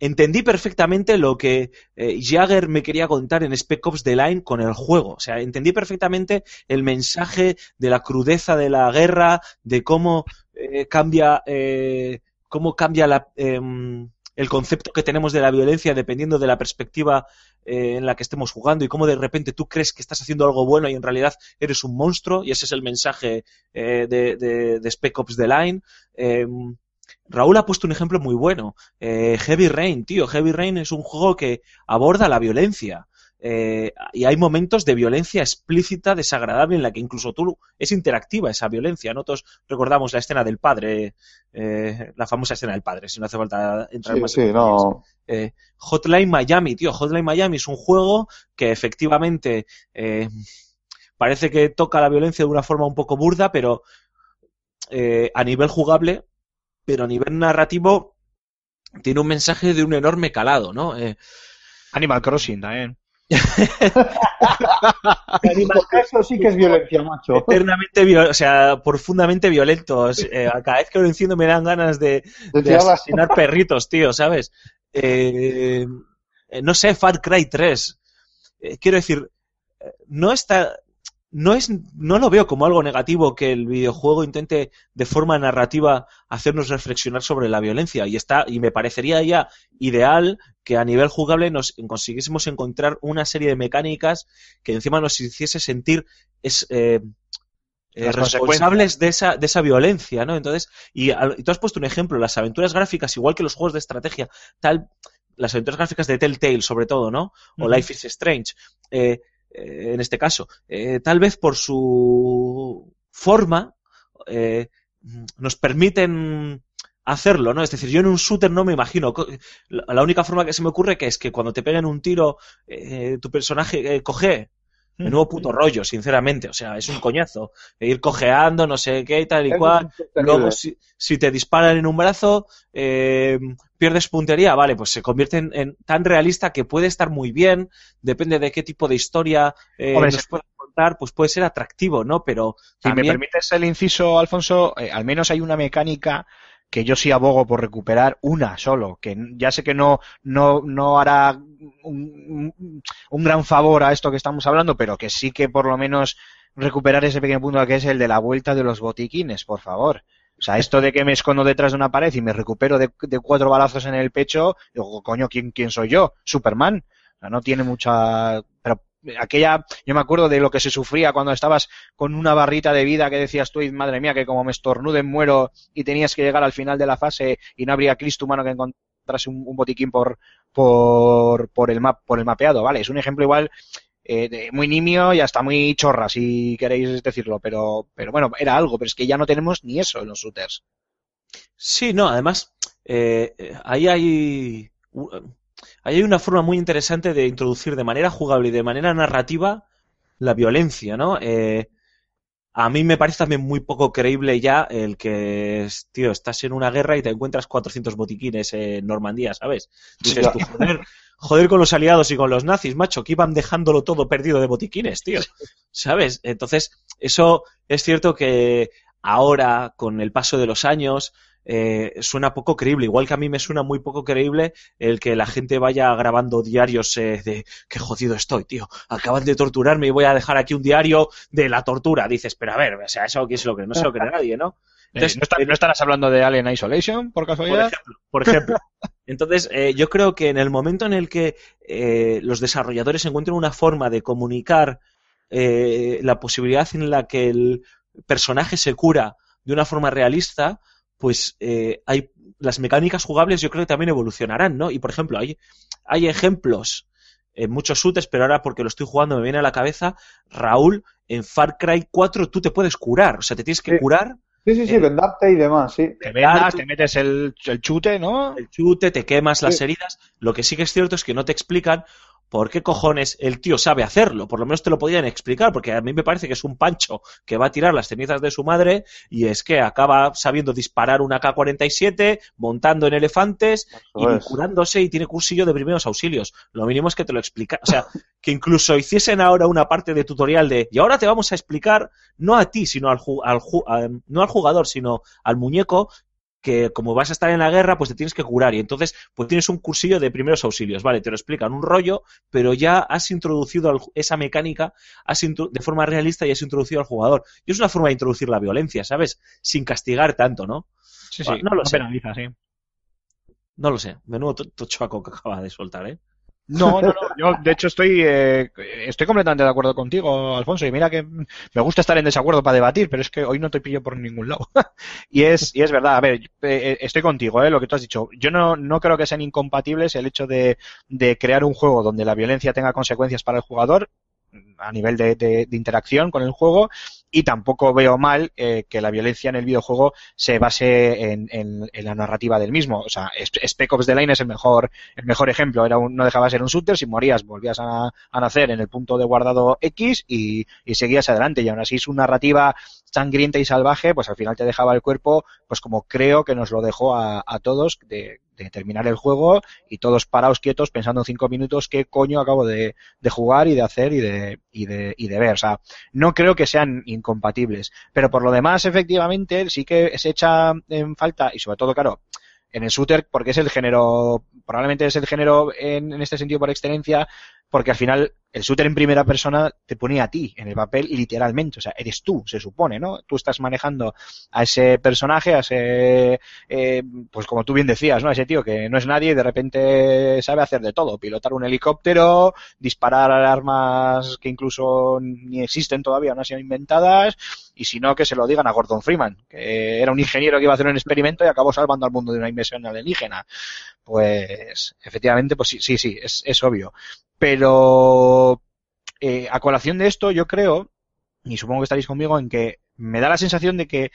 entendí perfectamente lo que eh, Jagger me quería contar en Spec Ops The Line con el juego. O sea, entendí perfectamente el mensaje de la crudeza de la guerra, de cómo eh, cambia, eh, cómo cambia em, el concepto que tenemos de la violencia dependiendo de la perspectiva eh, en la que estemos jugando y cómo de repente tú crees que estás haciendo algo bueno y en realidad eres un monstruo y ese es el mensaje eh, de Spec Ops The Line. Em, Raúl ha puesto un ejemplo muy bueno. Eh, Heavy Rain, tío. Heavy Rain es un juego que aborda la violencia. Eh, y hay momentos de violencia explícita, desagradable, en la que incluso tú es interactiva esa violencia. ¿no? Todos recordamos la escena del padre, eh, la famosa escena del padre, si no hace falta entrar Sí, más sí, en detalles. no. Eh, Hotline Miami, tío. Hotline Miami es un juego que efectivamente eh, parece que toca la violencia de una forma un poco burda, pero eh, a nivel jugable, pero a nivel narrativo, tiene un mensaje de un enorme calado, ¿no? Eh, Animal Crossing también. Eso sí que es violencia, macho. eternamente, viol- o sea, profundamente violentos. Eh, cada vez que lo enciendo me dan ganas de, asesinar perritos, tío, ¿sabes? Eh, eh, no sé, Far Cry 3. Eh, quiero decir, no está. No, es, no lo veo como algo negativo que el videojuego intente de forma narrativa hacernos reflexionar sobre la violencia y está y me parecería ya ideal que a nivel jugable nos consiguiésemos encontrar una serie de mecánicas que encima nos hiciese sentir es, eh, eh, responsables de esa, de esa violencia, ¿no? Entonces, y, tú has puesto un ejemplo, las aventuras gráficas, igual que los juegos de estrategia, tal, las aventuras gráficas de Telltale, sobre todo, ¿no? O. Life is Strange, eh, en este caso, eh, tal vez por su forma, eh, nos permiten hacerlo, ¿no? Es decir, yo en un shooter no me imagino. La única forma que se me ocurre que es que cuando te peguen un tiro, eh, tu personaje coge. Menudo puto rollo, sinceramente. O sea, es un coñazo. E ir cojeando, no sé qué, tal y cual. Luego, si, si te disparan en un brazo, eh, pierdes puntería, vale, pues se convierte en, en tan realista que puede estar muy bien, depende de qué tipo de historia eh, Hombre, nos se- pueda contar, pues puede ser atractivo, ¿no? Pero Si me permites el inciso, Alfonso, eh, al menos hay una mecánica que yo sí abogo por recuperar una solo, que ya sé que no, no, no hará un, un- un gran favor a esto que estamos hablando, pero que sí que por lo menos recuperar ese pequeño punto que es el de la vuelta de los botiquines, por favor. O sea, esto de que me escondo detrás de una pared y me recupero de, de cuatro balazos en el pecho, digo, coño, ¿quién, quién soy yo? Superman. O sea, no tiene mucha... Pero aquella, yo me acuerdo de lo que se sufría cuando estabas con una barrita de vida que decías tú, "Ay, madre mía, que como me estornude muero y tenías que llegar al final de la fase y no habría Cristo humano que encontrase un, botiquín por, por, por, el map, por el mapeado, ¿vale? Es un ejemplo igual eh, muy nimio y hasta muy chorra, si queréis decirlo, pero, pero bueno, era algo, pero es que ya no tenemos ni eso en los shooters. Sí, no, además, eh, eh, ahí hay, ahí hay una forma muy interesante de introducir de manera jugable y de manera narrativa la violencia, ¿no? Eh, a mí me parece también muy poco creíble ya el que, tío, estás en una guerra y te encuentras 400 botiquines en Normandía, ¿sabes? Dices tú, joder, joder con los aliados y con los nazis, macho, que iban dejándolo todo perdido de botiquines, tío. ¿Sabes? Entonces, eso es cierto que ahora, con el paso de los años, eh, suena poco creíble. Igual que a mí me suena muy poco creíble el que la gente vaya grabando diarios eh, de qué jodido estoy, tío. Acaban de torturarme y voy a dejar aquí un diario de la tortura. Dices, pero a ver, o sea, eso quién se lo cree, no se lo cree nadie, ¿no? Entonces, Eh, ¿no, está- ¿No estarás hablando de Alien Isolation, por por casualidad? ejemplo, por ejemplo. Entonces, eh, yo creo que en el momento en el que eh, los desarrolladores encuentren una forma de comunicar eh, la posibilidad en la que el personaje se cura de una forma realista, pues eh, hay las mecánicas jugables yo creo que también evolucionarán, ¿no? Y por ejemplo, hay, hay ejemplos en muchos shooters, pero ahora porque lo estoy jugando me viene a la cabeza, Raúl, en Far Cry 4 tú te puedes curar, o sea, te tienes que Sí. curar Sí, sí, sí, Eh, vendarte y demás, sí. Te vendas, te metes el, el chute, ¿no? el chute, te quemas las heridas. Lo que sí que es cierto es que no te explican por qué cojones el tío sabe hacerlo. Por lo menos te lo podían explicar, porque a mí me parece que es un pancho que va a tirar las cenizas de su madre y es que acaba sabiendo disparar una K-47, montando en elefantes y curándose y tiene cursillo de primeros auxilios. Lo mínimo es que te lo explica. O sea, que incluso hiciesen ahora una parte de tutorial de y ahora te vamos a explicar no a ti, sino al, ju- al ju- a- no al jugador, sino al muñeco que como vas a estar en la guerra, pues te tienes que curar y entonces pues tienes un cursillo de primeros auxilios, vale, te lo explican un rollo, pero ya has introducido esa mecánica has de forma realista y has introducido al jugador. Y es una forma de introducir la violencia, ¿sabes? Sin castigar tanto, ¿no? Sí, Ah, no lo sé. penaliza, sí. No lo sé, menudo to- tochaco que acaba de soltar, ¿eh? No, no, no. Yo, de hecho, estoy, eh, estoy completamente de acuerdo contigo, Alfonso. Y mira que me gusta estar en desacuerdo para debatir, pero es que hoy no te pillo por ningún lado. y es, y es verdad. A ver, eh, estoy contigo, eh, lo que tú has dicho. Yo no, no creo que sean incompatibles el hecho de, de crear un juego donde la violencia tenga consecuencias para el jugador. A nivel de, de- interacción con el juego y tampoco veo mal eh, que la violencia en el videojuego se base en, en- en la narrativa del mismo. O sea, Sp- Spec Ops The Line es el mejor, el mejor ejemplo. Era un- no dejaba de ser un shooter, si morías volvías a, a nacer en el punto de guardado X y, y seguías adelante. Y aún así su narrativa sangrienta y salvaje, pues al final te dejaba el cuerpo, pues como creo que nos lo dejó a, a todos de, terminar el juego y todos parados quietos pensando en cinco minutos qué coño acabo de, jugar y de hacer y de, y de, y de ver. O sea, no creo que sean incompatibles. Pero por lo demás, efectivamente, sí que se echa en falta, y sobre todo, claro, en el shooter, porque es el género, probablemente es el género en este sentido por excelencia, porque al final el shooter en primera persona te pone a ti en el papel literalmente, o sea, eres tú, se supone, ¿no? Tú estás manejando a ese personaje, a ese, eh, pues como tú bien decías, ¿no? A ese tío que no es nadie y de repente sabe hacer de todo, pilotar un helicóptero, disparar armas que incluso ni existen todavía, no han sido inventadas, y si no, que se lo digan a Gordon Freeman, que era un ingeniero que iba a hacer un experimento y acabó salvando al mundo de una invasión alienígena. Pues, efectivamente, pues sí, sí, sí, es, es obvio. Pero, eh, a colación de esto, yo creo, y supongo que estaréis conmigo, en que me da la sensación de que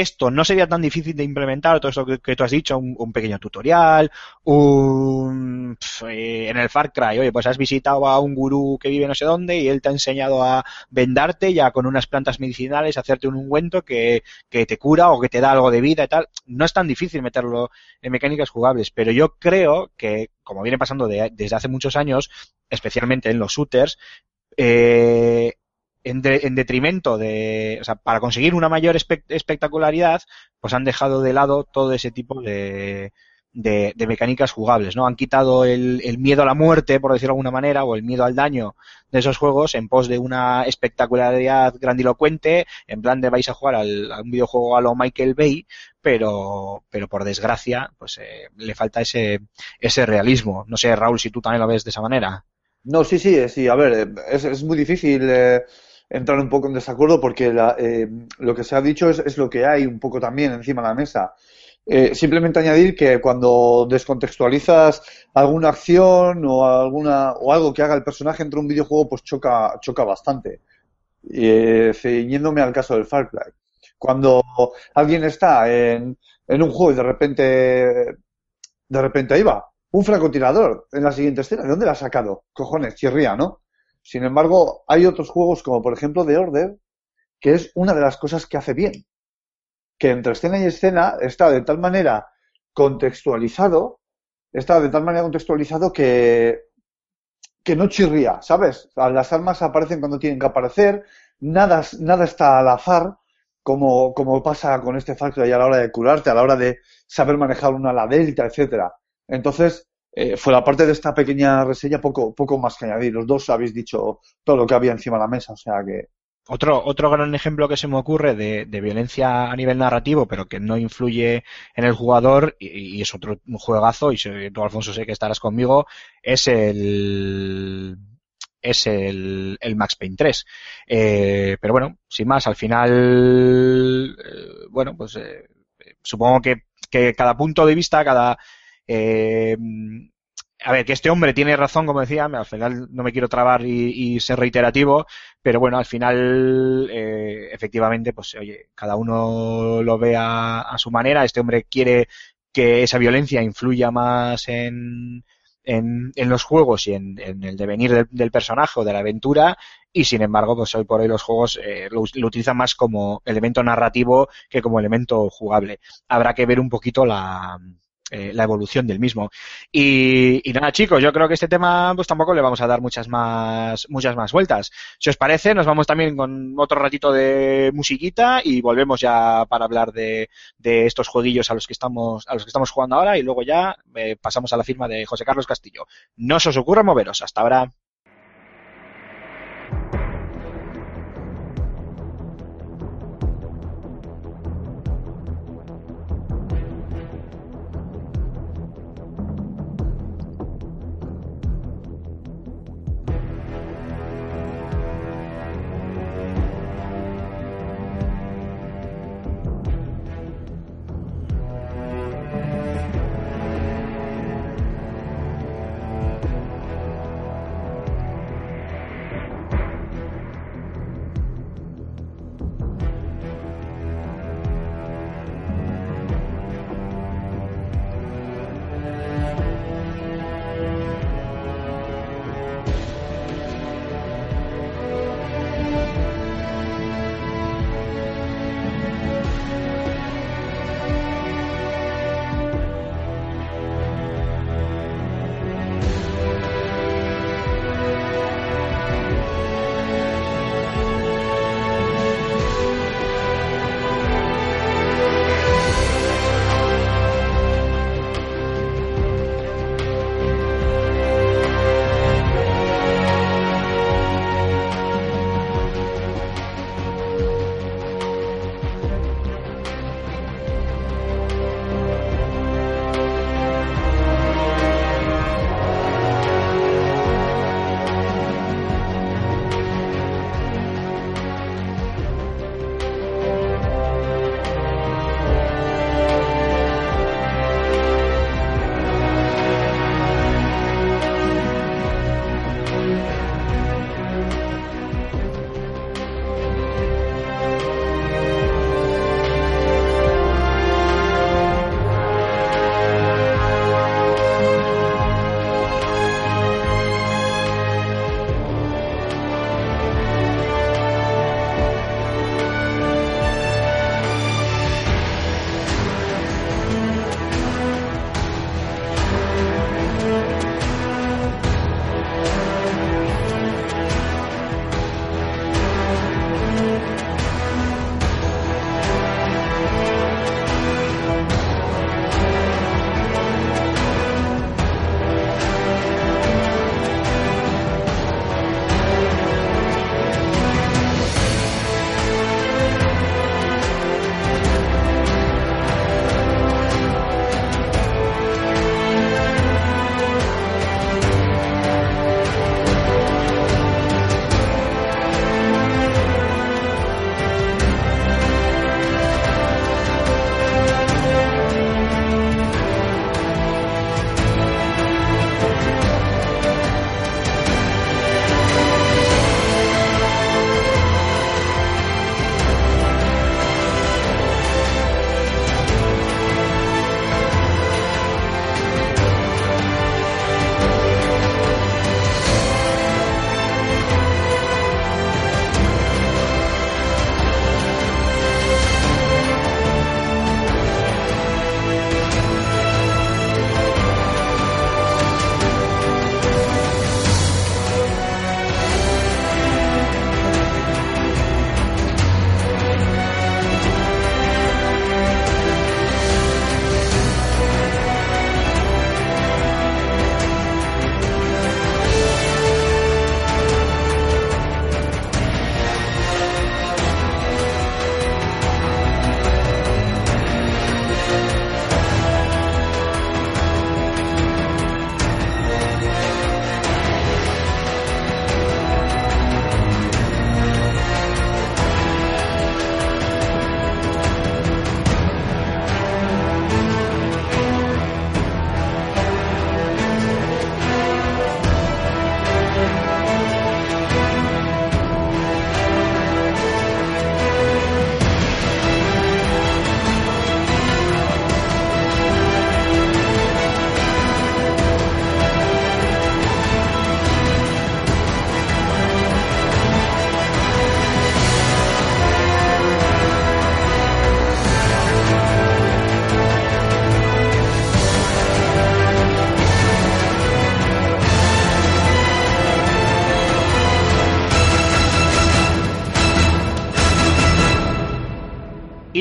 esto no sería tan difícil de implementar, todo eso que, tú has dicho, un, pequeño tutorial, un eh, en el Far Cry, oye, pues has visitado a un gurú que vive no sé dónde y él te ha enseñado a vendarte ya con unas plantas medicinales, hacerte un ungüento que, que te cura o que te da algo de vida y tal. No es tan difícil meterlo en mecánicas jugables, pero yo creo que, como viene pasando de- desde hace muchos años, especialmente en los shooters, eh, en, de- en detrimento de, o sea, para conseguir una mayor espe- espectacularidad, pues han dejado de lado todo ese tipo de, de, de mecánicas jugables, ¿no? Han quitado el, miedo a la muerte, por decirlo de alguna manera, o el miedo al daño de esos juegos en pos de una espectacularidad grandilocuente, en plan de vais a jugar al, a un videojuego a lo Michael Bay, pero, pero por desgracia, pues eh, le falta ese, ese realismo. No sé, Raúl, si tú también lo ves de esa manera. No, sí, sí, sí. A ver, es, es muy difícil eh, entrar un poco en desacuerdo porque la- eh, lo que se ha dicho es, es lo que hay un poco también encima de la mesa. Eh, simplemente añadir que cuando descontextualizas alguna acción o alguna o algo que haga el personaje entre un videojuego, pues choca, choca bastante. Eh, al caso del Far Cry. Cuando alguien está en, en un juego y de repente, de repente ahí va, un francotirador en la siguiente escena, ¿de dónde la ha sacado? Cojones, chirría, ¿no? Sin embargo, hay otros juegos como por ejemplo The Order, que es una de las cosas que hace bien. Que entre escena y escena está de tal manera contextualizado, está de tal manera contextualizado que, que no chirría, ¿sabes? Las armas aparecen cuando tienen que aparecer, nada, nada está al azar, como, como pasa con este Far Cry a la hora de curarte, a la hora de saber manejar una ala delta, etcétera. Entonces, eh, fuera parte de esta pequeña reseña, poco, poco más que añadir. Los dos habéis dicho todo lo que había encima de la mesa, o sea que Otro, otro gran ejemplo que se me ocurre de, de violencia a nivel narrativo, pero que no influye en el jugador, y, es otro juegazo, y tú, Alfonso, sé que estarás conmigo, es el es el, el Max Payne 3. Eh, pero bueno, sin más, al final, eh, bueno, pues eh, supongo que, que cada punto de vista, cada... eh, a ver, que este hombre tiene razón, como decía, al final no me quiero trabar y, ser reiterativo, pero bueno, al final, eh, efectivamente, pues oye, cada uno lo ve a, su manera. Este hombre quiere que esa violencia influya más en, en, en los juegos y en, el devenir del, personaje o de la aventura, y sin embargo, pues hoy por hoy los juegos eh, lo utilizan más como elemento narrativo que como elemento jugable. Habrá que ver un poquito la, eh, la evolución del mismo. Y, y nada, chicos, yo creo que este tema pues tampoco le vamos a dar muchas más, muchas más vueltas. Si os parece, nos vamos también con otro ratito de musiquita y volvemos ya para hablar de, de estos jueguillos a los que estamos, a los que estamos jugando ahora y luego ya eh, pasamos a la firma de José Carlos Castillo. No se os ocurra moveros. Hasta ahora.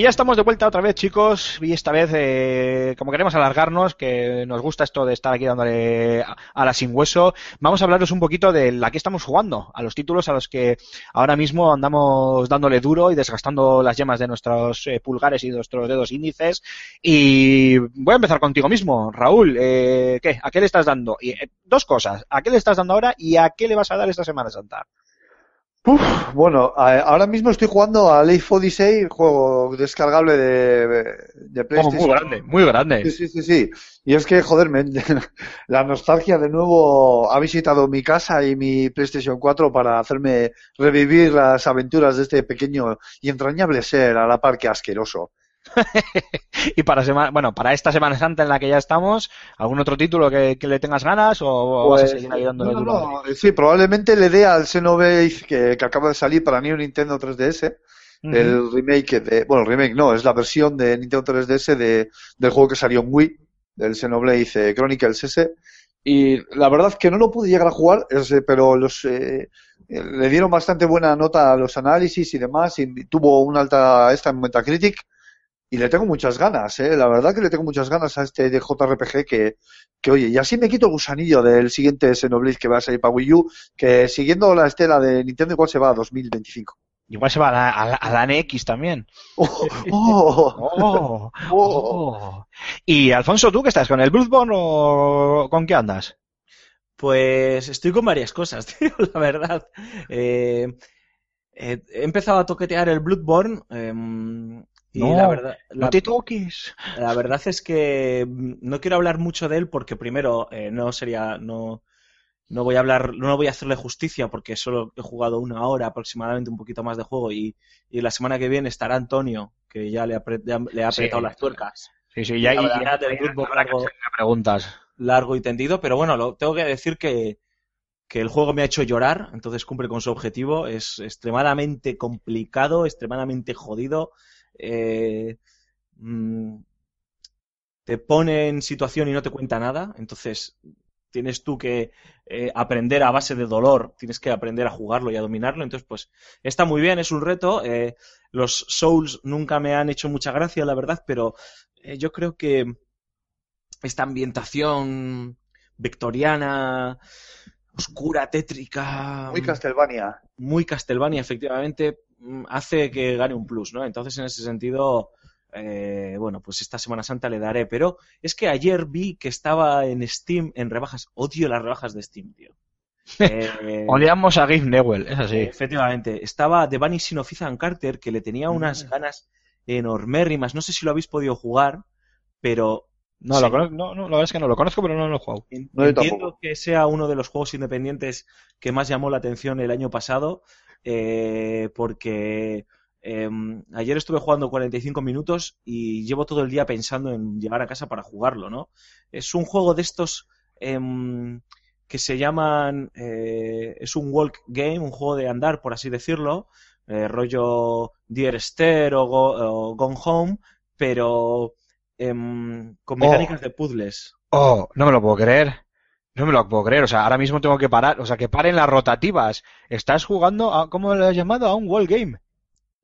Ya estamos de vuelta otra vez, chicos. Y esta vez, eh, como queremos alargarnos, que nos gusta esto de estar aquí dándole a, la sin hueso, vamos a hablaros un poquito de la que estamos jugando, a los títulos a los que ahora mismo andamos dándole duro y desgastando las yemas de nuestros eh, pulgares y de nuestros dedos índices. Y voy a empezar contigo mismo, Raúl. Eh, ¿Qué? ¿A qué le estás dando? Y, eh, dos cosas. ¿A qué le estás dando ahora y a qué le vas a dar esta Semana Santa? Uf, bueno, ahora mismo estoy jugando a Life Odyssey, juego descargable de, de Oh, PlayStation. muy grande, muy grande. Sí, sí, sí, sí. Y es que, joder, me- la nostalgia de nuevo ha visitado mi casa y mi PlayStation 4 para hacerme revivir las aventuras de este pequeño y entrañable ser a la par que asqueroso. Y para semana, bueno, para esta Semana Santa en la que ya estamos, ¿algún otro título que, que le tengas ganas o, vas a Pues, seguir ahí dándole no, no, duro? no, sí, probablemente le dé al Xenoblade que, que acaba de salir para New Nintendo 3DS, Ujú. el remake de, bueno, el remake no, es la versión de Nintendo 3DS de, del juego que salió en Wii, del Xenoblade eh, Chronicles S. Y la verdad es que no lo pude llegar a jugar, eh, pero los eh, le dieron bastante buena nota a los análisis y demás, y tuvo una alta esta en Metacritic. Y le tengo muchas ganas, ¿eh? La verdad que le tengo muchas ganas a este de JRPG que, que, oye, y así me quito el gusanillo del siguiente Xenoblade que va a salir para Wii U, que siguiendo la estela de Nintendo igual se va a 2025. Igual se va a la, a la- a la NX también. ¡Oh! oh, Oh, oh. oh. Y Alfonso, ¿tú qué estás? ¿Con el Bloodborne o con qué andas? Pues estoy con varias cosas, tío, la verdad. Eh, eh, he empezado a toquetear el Bloodborne em, y No, la verdad, la, No te toques. la verdad es que mm, no quiero hablar mucho de él porque primero eh, no sería no no voy a hablar no voy a hacerle justicia porque solo he jugado una hora aproximadamente un poquito más de juego y, y la semana que viene estará Antonio que ya le ha, apre- ya le ha Sí. apretado las tuercas Sí, sí, ya, La y- verdad, del largo- hacerle preguntas. largo y tendido, pero bueno, lo, tengo que decir que, que el juego me ha hecho llorar, entonces cumple con su objetivo. Es extremadamente complicado, extremadamente jodido. Eh, mm, te pone en situación y no te cuenta nada, entonces tienes tú que eh, aprender a base de dolor, tienes que aprender a jugarlo y a dominarlo, entonces pues está muy bien, es un reto. eh, los Souls nunca me han hecho mucha gracia, la verdad, pero eh, yo creo que esta ambientación victoriana, oscura, tétrica, Muy Castlevania. muy Castlevania, efectivamente, hace que gane un plus, ¿no? Entonces, en ese sentido, eh, bueno, pues esta Semana Santa le daré. Pero es que ayer vi que estaba en Steam en rebajas. Odio las rebajas de Steam, tío. Eh, Odiamos a Gabe Newell, es así. Efectivamente. Estaba The Vanishing of Ethan Carter, que le tenía unas ganas enormérrimas. No sé si lo habéis podido jugar, pero No, sí. lo conozco, no, no, la verdad es que no lo conozco, pero no lo he jugado. No, Entiendo que sea uno de los juegos independientes que más llamó la atención el año pasado, eh, porque em, ayer estuve jugando 45 minutos y llevo todo el día pensando en llegar a casa para jugarlo, ¿no? Es un juego de estos em, que se llaman, eh, es un walk game, un juego de andar, por así decirlo, eh, rollo Dear Esther o, Go- o Gone Home, pero em, con Oh. mecánicas de puzzles. Oh, no me lo puedo creer. No me lo puedo creer. O sea, ahora mismo tengo que parar. O sea, que paren las rotativas. Estás jugando a, ¿cómo lo has llamado? A un wall game.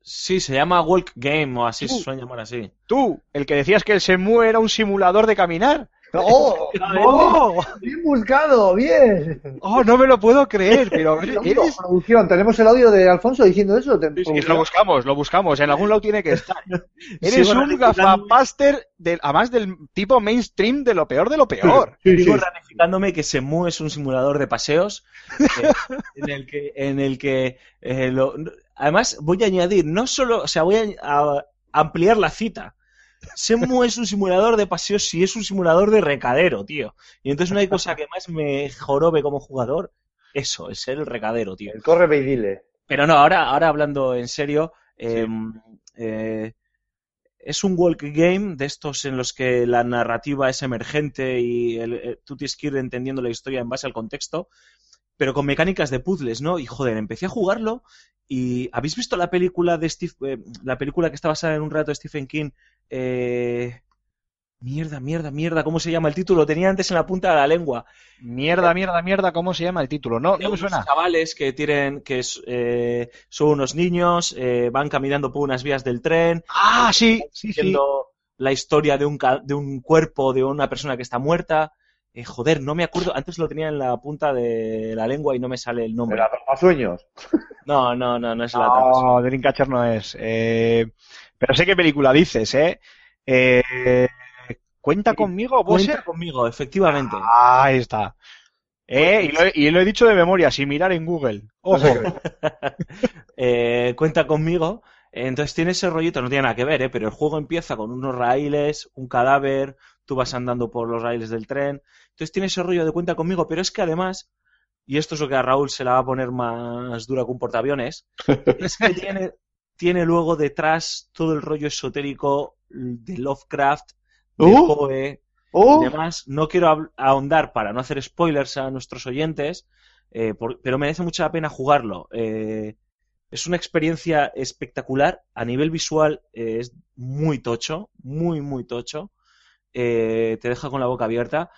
Sí, se llama Walk Game o así se suelen llamar así. Tú, el que decías que el Semu era un simulador de caminar. ¡Oh! ¡Oh! ¡Bien buscado! ¡Bien! ¡Oh, no me lo puedo creer! Pero eres... Producción, tenemos el audio de Alfonso diciendo eso. Te- Sí, lo buscamos, lo buscamos. En algún lado tiene que estar. Eres Sigo un gafapaster, del, además del tipo mainstream de lo peor de lo peor. Sí, Sigo sí. ratificándome que Semu es un simulador de paseos eh, en el que, en el que eh, lo- además voy a añadir, no solo, o sea, voy a, a ampliar la cita. Semu es un simulador de paseos y es un simulador de recadero, tío. Y entonces hay cosa que más me jorobe como jugador. Eso, es ser el recadero, tío. El corre y dile. Pero no, ahora, ahora hablando en serio, eh, eh, es un walk game de estos en los que la narrativa es emergente y el- eh, tú tienes que ir entendiendo la historia en base al contexto, pero con mecánicas de puzzles, ¿no? Y joder, empecé a jugarlo y ¿habéis visto la película de Steve, eh, la película que está basada en un relato de Stephen King? Eh, Mierda, mierda, mierda, ¿cómo se llama el título? Lo tenía antes en la punta de la lengua. Mierda, mierda, mierda, ¿cómo se llama el título? No, no me suena. chavales que tienen, que eh, son unos niños, eh, van caminando por unas vías del tren, Ah, sí, sí, sí. la historia de un, de un cuerpo de una persona que está muerta. Eh, joder, no me acuerdo, antes lo tenía en la punta de la lengua y no me sale el nombre. la sueños. No, no, no, no es la No, Dreamcatcher no es. Eh, pero sé qué película dices, ¿eh? Eh, ¿Cuenta conmigo, Cuenta conmigo, efectivamente. Ah, ahí está. Eh, y, lo he, y lo he dicho de memoria, sin mirar en Google. Ojo. Eh, cuenta conmigo. Entonces tiene ese rollito, no tiene nada que ver, ¿eh? pero el juego empieza con unos raíles, un cadáver, tú vas andando por los raíles del tren. Entonces tiene ese rollo de cuenta conmigo, pero es que además, y esto es lo que a Raúl se la va a poner más dura que un portaaviones, es que tiene, tiene luego detrás todo el rollo esotérico de Lovecraft, de ¡Uh! Poe, ¡Oh! y demás. No quiero ahondar para no hacer spoilers a nuestros oyentes, eh, por- pero merece mucha la pena jugarlo. Eh, es una experiencia espectacular. A nivel visual eh, es muy tocho, muy, muy tocho. Te deja con la boca abierta.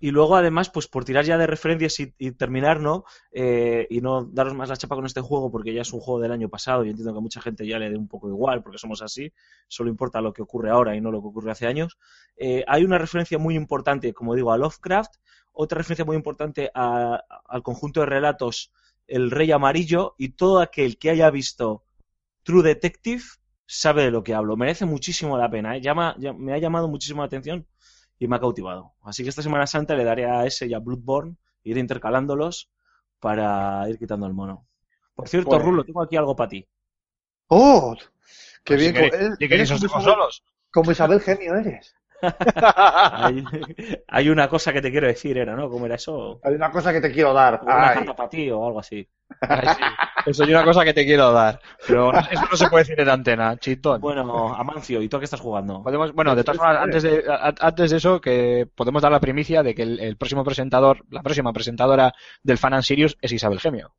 Y luego, además, pues por tirar ya de referencias y, terminar, ¿no? Eh, y no daros más la chapa con este juego, porque ya es un juego del año pasado y entiendo que a mucha gente ya le dé un poco igual, porque somos así. Solo importa lo que ocurre ahora y no lo que ocurre hace años. Eh, hay una referencia muy importante, como digo, a Lovecraft, otra referencia muy importante a- al conjunto de relatos El Rey Amarillo, y todo aquel que haya visto True Detective sabe de lo que hablo. Merece muchísimo la pena, ¿eh? Llama- me ha llamado muchísimo la atención y me ha cautivado. Así que esta Semana Santa le daré a ese y a Bloodborne, ir intercalándolos para ir quitando el mono. Por cierto, Pues- Rulo, tengo aquí algo para ti. ¡Oh! ¡Qué Pues bien! si queréis- Eres- si queréis os dejo Isabel- solos. Como Isabel Genio eres. Hay, hay una cosa que te quiero decir, era, ¿no? ¿Cómo era eso? Hay una cosa que te quiero dar. Una carta para ti o algo así. Ay, sí. Eso es una cosa que te quiero dar. Pero eso no se puede decir en antena, chitón. Bueno, Amancio, ¿y tú a qué estás jugando? Podemos, bueno, de todas formas, antes de, a- antes de eso, que podemos dar la primicia de que el, el próximo presentador, la próxima presentadora del Fan and Sirius es Isabel Gemio.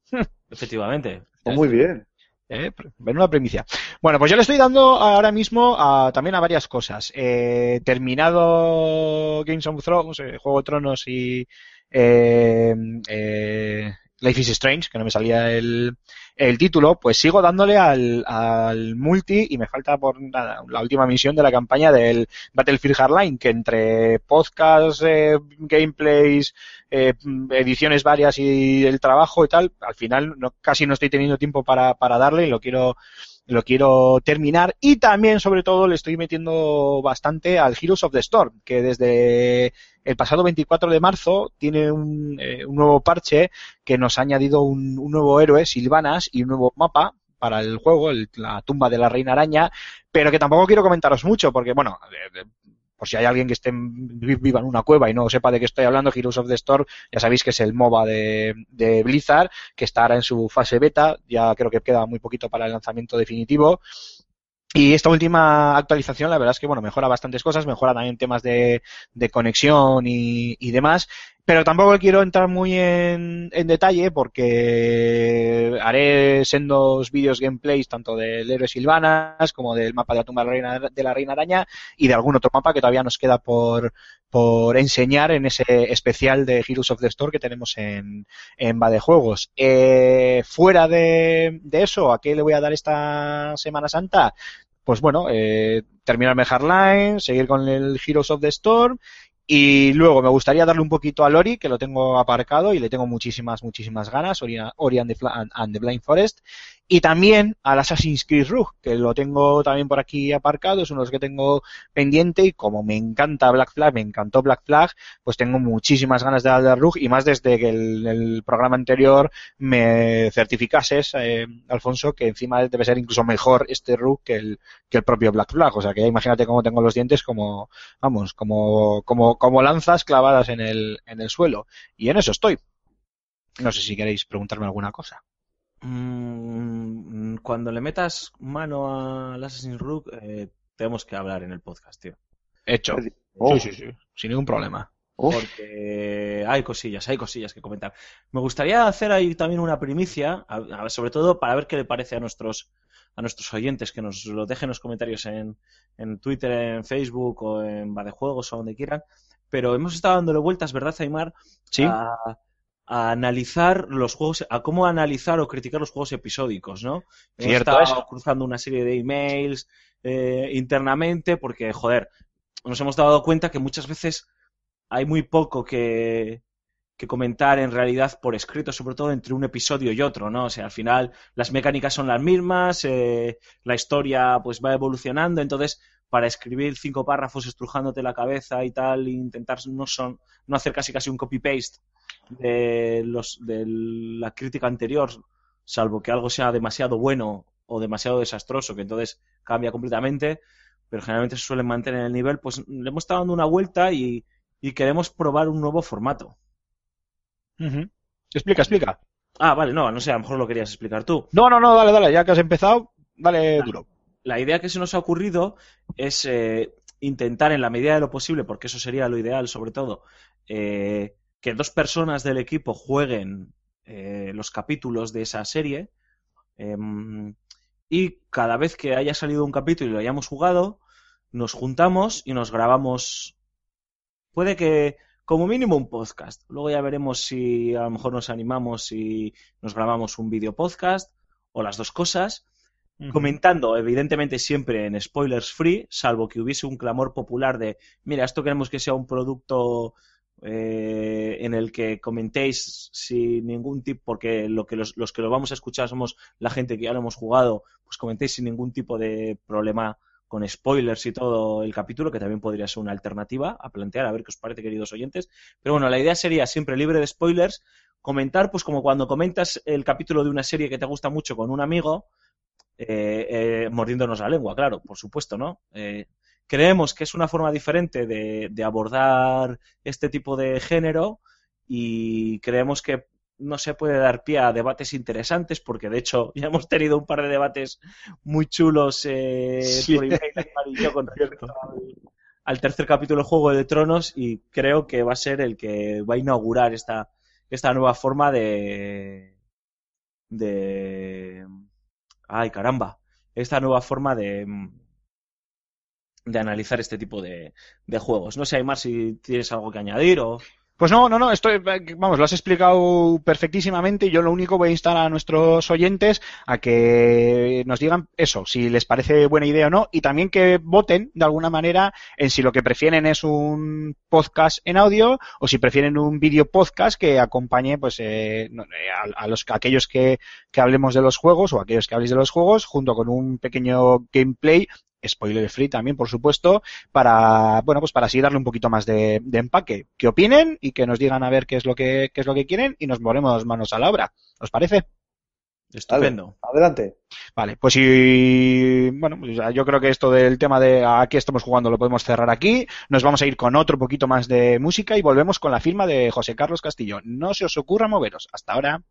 Efectivamente. Oh, muy bien. ¿Eh? Una primicia. Bueno, pues yo le estoy dando ahora mismo también a varias cosas. Eh, terminado Games of Thrones, eh, Juego de Tronos y eh, eh, Life is Strange, que no me salía el, el título, pues sigo dándole al, al multi y me falta por nada, la última misión de la campaña del Battlefield Hardline, que entre podcasts, eh, gameplays, eh, ediciones varias y el trabajo y tal, al final no, casi no estoy teniendo tiempo para, para darle y lo quiero lo quiero terminar y también sobre todo le estoy metiendo bastante al Heroes of the Storm que desde el pasado 24 de marzo tiene un, eh, un nuevo parche que nos ha añadido un, un nuevo héroe, Silvanas, y un nuevo mapa para el juego, el- la tumba de la reina araña, pero que tampoco quiero comentaros mucho porque, bueno, por si hay alguien que esté viva en una cueva y no sepa de qué estoy hablando, Heroes of the Storm, ya sabéis que es el MOBA de, de Blizzard, que está ahora en su fase beta, ya creo que queda muy poquito para el lanzamiento definitivo. Y esta última actualización, la verdad es que bueno, mejora bastantes cosas, mejora también temas de, de conexión y, y demás. Pero tampoco quiero entrar muy en, detalle porque haré sendos vídeos gameplays tanto del héroe Silvanas como del mapa de la tumba de la reina, de la reina araña y de algún otro mapa que todavía nos queda por, por enseñar en ese especial de Heroes of the Store que tenemos en, en Bade Juegos. Eh, fuera de, de eso, ¿a qué le voy a dar esta Semana Santa? Pues bueno, eh, terminarme Hardline, seguir con el Heroes of the Storm y luego me gustaría darle un poquito a Lori, que lo tengo aparcado y le tengo muchísimas, muchísimas ganas, Ori, and the Blind Forest. Y también al Assassin's Creed Rogue, que lo tengo también por aquí aparcado, es uno de los que tengo pendiente y como me encanta Black Flag, me encantó Black Flag, pues tengo muchísimas ganas de darle Rogue y más desde que el, el programa anterior me certificases, eh, Alfonso, que encima debe ser incluso mejor este Rogue que el, que el propio Black Flag. O sea que ya imagínate cómo tengo los dientes como, vamos, como, como, como lanzas clavadas en el, en el suelo. Y en eso estoy. No sé si queréis preguntarme alguna cosa. Mm, cuando le metas mano al Assassin's Rogue, eh, tenemos que hablar en el podcast, tío. Hecho. Oh, Sí, sí, sí. Sin ningún problema. Porque hay cosillas, hay cosillas que comentar. Me gustaría hacer ahí también una primicia, a- a- sobre todo para ver qué le parece a nuestros a nuestros oyentes, que nos lo dejen en los comentarios en, en Twitter, en Facebook o en Badejuegos o donde quieran. Pero hemos estado dándole vueltas, ¿verdad, Aymar? Sí. A, a analizar los juegos, a cómo analizar o criticar los juegos episódicos, ¿no? Hemos Cierto estado es. cruzando una serie de emails eh, internamente porque, joder, nos hemos dado cuenta que muchas veces hay muy poco que, que comentar en realidad por escrito, sobre todo entre un episodio y otro, ¿no? O sea, al final las mecánicas son las mismas, eh, la historia pues va evolucionando, entonces para escribir cinco párrafos estrujándote la cabeza y tal, e intentar no son no hacer casi casi un copy paste de los de la crítica anterior, salvo que algo sea demasiado bueno o demasiado desastroso, que entonces cambia completamente, pero generalmente se suelen mantener el nivel, pues le hemos estado dando una vuelta y, y queremos probar un nuevo formato. Explica, explica. Ah, vale, no, no sé, a lo mejor lo querías explicar tú. No, no, no, dale, dale, ya que has empezado, dale duro. La idea que se nos ha ocurrido es eh, intentar, en la medida de lo posible, porque eso sería lo ideal, sobre todo, eh, que dos personas del equipo jueguen eh, los capítulos de esa serie. em, y cada vez que haya salido un capítulo y lo hayamos jugado, nos juntamos y nos grabamos. Puede que, como mínimo, un podcast. Luego ya veremos si a lo mejor nos animamos y nos grabamos un video podcast o las dos cosas comentando, evidentemente siempre en spoilers free, salvo que hubiese un clamor popular de, mira, esto queremos que sea un producto eh, en el que comentéis sin ningún tipo, porque lo que los, los que lo vamos a escuchar somos la gente que ya lo hemos jugado, pues comentéis sin ningún tipo de problema con spoilers y todo el capítulo, que también podría ser una alternativa a plantear, a ver qué os parece, queridos oyentes. Pero bueno, la idea sería siempre libre de spoilers, comentar, pues como cuando comentas el capítulo de una serie que te gusta mucho con un amigo, eh, eh, mordiéndonos la lengua, claro, por supuesto, ¿no? Eh, creemos que es una forma diferente de, de abordar este tipo de género y creemos que no se puede dar pie a debates interesantes porque de hecho ya hemos tenido un par de debates muy chulos eh, Sí. por email y yo, con respecto al, al tercer capítulo de Juego de Tronos y creo que va a ser el que va a inaugurar esta, esta nueva forma de de ay caramba. Esta nueva forma de de analizar este tipo de, de juegos. No sé Aymar si tienes algo que añadir o Pues no, no, no, estoy, vamos, lo has explicado perfectísimamente. Yo lo único voy a instar a nuestros oyentes a que nos digan eso, si les parece buena idea o no, y también que voten de alguna manera en si lo que prefieren es un podcast en audio o si prefieren un vídeo podcast que acompañe pues eh, eh, a, a los a aquellos que, que hablemos de los juegos o aquellos que habléis de los juegos junto con un pequeño gameplay spoiler free también, por supuesto, para, bueno, pues para así darle un poquito más de, de empaque. Que opinen y que nos digan a ver qué es lo que, qué es lo que quieren y nos ponemos manos a la obra. ¿Os parece? estupendo Adelante. Vale, pues si, bueno, pues yo creo que esto del tema de aquí estamos jugando lo podemos cerrar aquí. Nos vamos a ir con otro poquito más de música y volvemos con la firma de José Carlos Castillo. No se os ocurra moveros. Hasta ahora.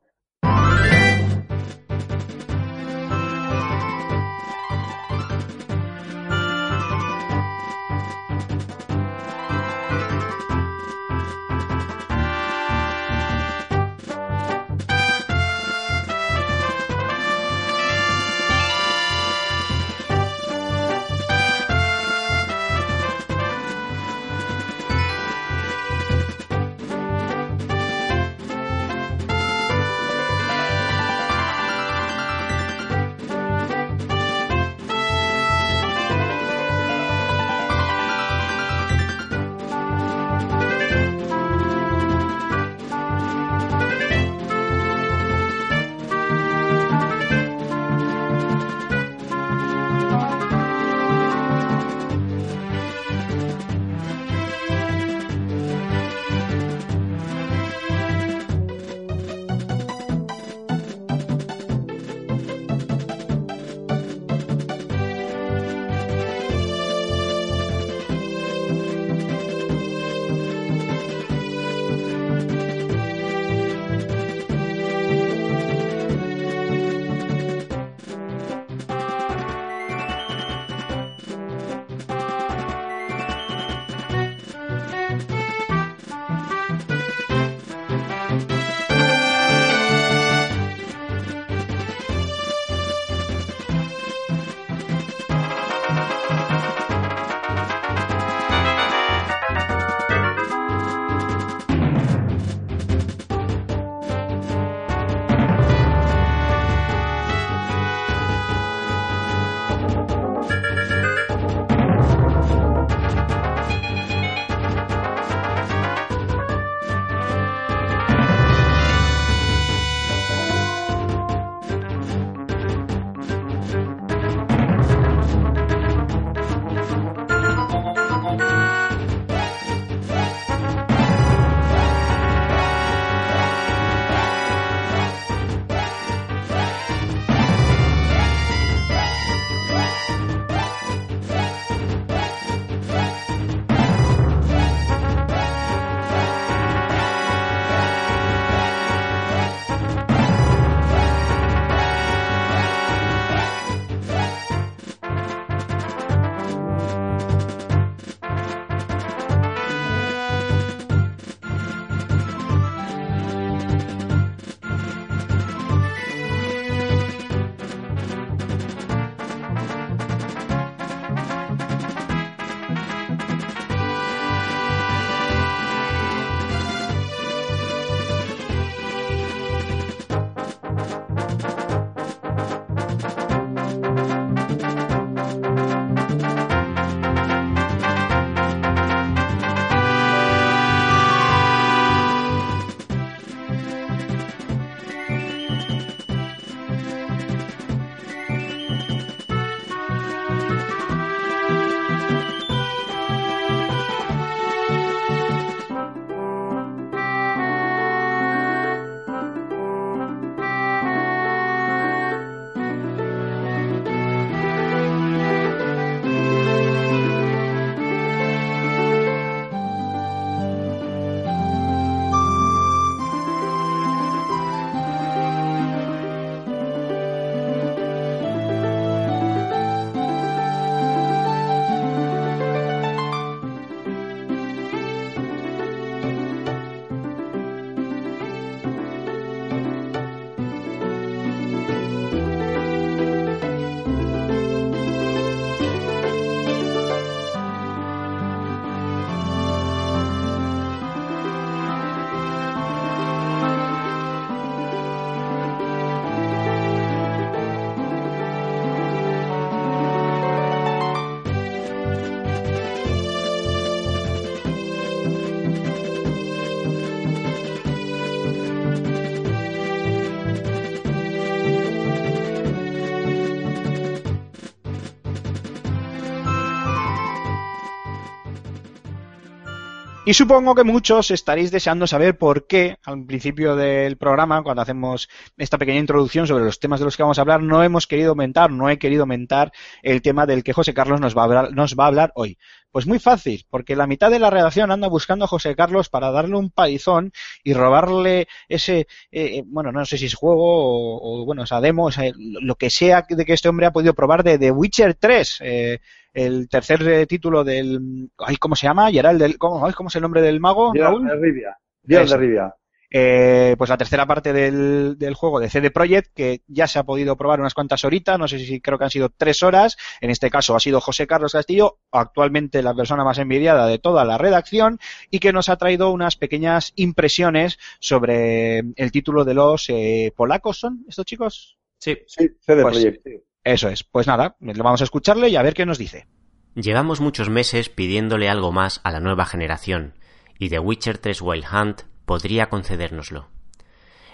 Y supongo que muchos estaréis deseando saber por qué al principio del programa, cuando hacemos esta pequeña introducción sobre los temas de los que vamos a hablar, no hemos querido aumentar, no he querido aumentar el tema del que José Carlos nos va a hablar, nos va a hablar hoy. Pues muy fácil, porque la mitad de la redacción anda buscando a José Carlos para darle un palizón y robarle ese, eh, bueno, no sé si es juego o, o, bueno, esa demo, esa, lo que sea de que este hombre ha podido probar de The Witcher 3. Eh, el tercer eh, título del. Ay, ¿Cómo se llama? Gerald del, ¿cómo, ay, ¿Cómo es el nombre del mago? Gerald de Rivia. Gerald de Rivia. Eh, pues la tercera parte del, del, juego de CD Projekt, que ya se ha podido probar unas cuantas horitas, no sé si creo que han sido tres horas, en este caso ha sido José Carlos Castillo, actualmente la persona más envidiada de toda la redacción, y que nos ha traído unas pequeñas impresiones sobre el título de los eh, polacos, ¿son estos chicos? Sí, sí CD pues, Projekt. Sí. Eso es, pues nada, vamos a escucharle y a ver qué nos dice. Llevamos muchos meses pidiéndole algo más a la nueva generación, y The Witcher 3 Wild Hunt podría concedérnoslo.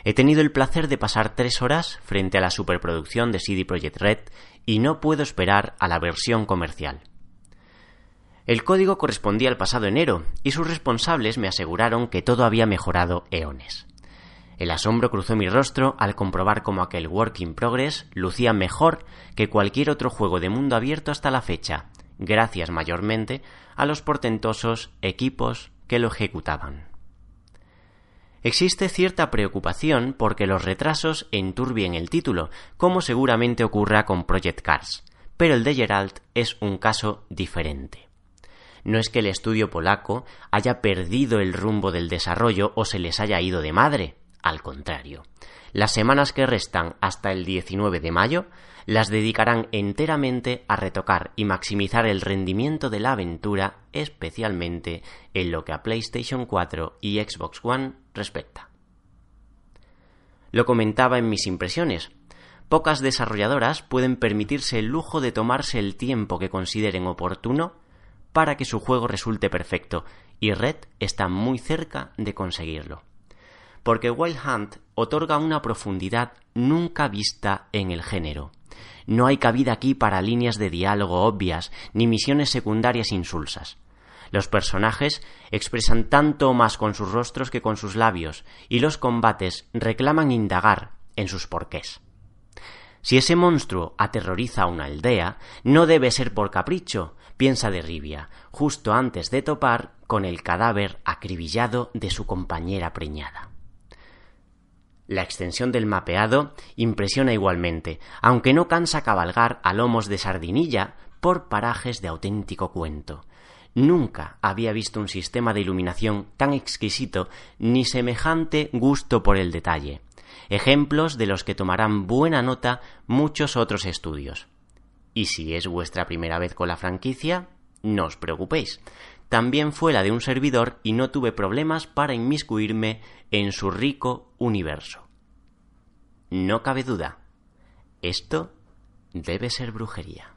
He tenido el placer de pasar tres horas frente a la superproducción de CD Projekt Red y no puedo esperar a la versión comercial. El código correspondía al pasado enero y sus responsables me aseguraron que todo había mejorado eones. El asombro cruzó mi rostro al comprobar cómo aquel Work in Progress lucía mejor que cualquier otro juego de mundo abierto hasta la fecha, gracias mayormente a los portentosos equipos que lo ejecutaban. Existe cierta preocupación porque los retrasos enturbien el título, como seguramente ocurra con Project Cars, pero el de Geralt es un caso diferente. No es que el estudio polaco haya perdido el rumbo del desarrollo o se les haya ido de madre, al contrario. Las semanas que restan hasta el 19 de mayo las dedicarán enteramente a retocar y maximizar el rendimiento de la aventura, especialmente en lo que a PlayStation 4 y Xbox One respecta. Lo comentaba en mis impresiones. Pocas desarrolladoras pueden permitirse el lujo de tomarse el tiempo que consideren oportuno para que su juego resulte perfecto, y Red está muy cerca de conseguirlo. Porque Wild Hunt otorga una profundidad nunca vista en el género. No hay cabida aquí para líneas de diálogo obvias ni misiones secundarias insulsas. Los personajes expresan tanto más con sus rostros que con sus labios, y los combates reclaman indagar en sus porqués. Si ese monstruo aterroriza a una aldea, no debe ser por capricho, piensa de Rivia, justo antes de topar con el cadáver acribillado de su compañera preñada. La extensión del mapeado impresiona igualmente, aunque no cansa cabalgar a lomos de sardinilla por parajes de auténtico cuento. Nunca había visto un sistema de iluminación tan exquisito ni semejante gusto por el detalle. Ejemplos de los que tomarán buena nota muchos otros estudios. Y si es vuestra primera vez con la franquicia, no os preocupéis. También fue la de un servidor y no tuve problemas para inmiscuirme en su rico universo. No cabe duda, esto debe ser brujería.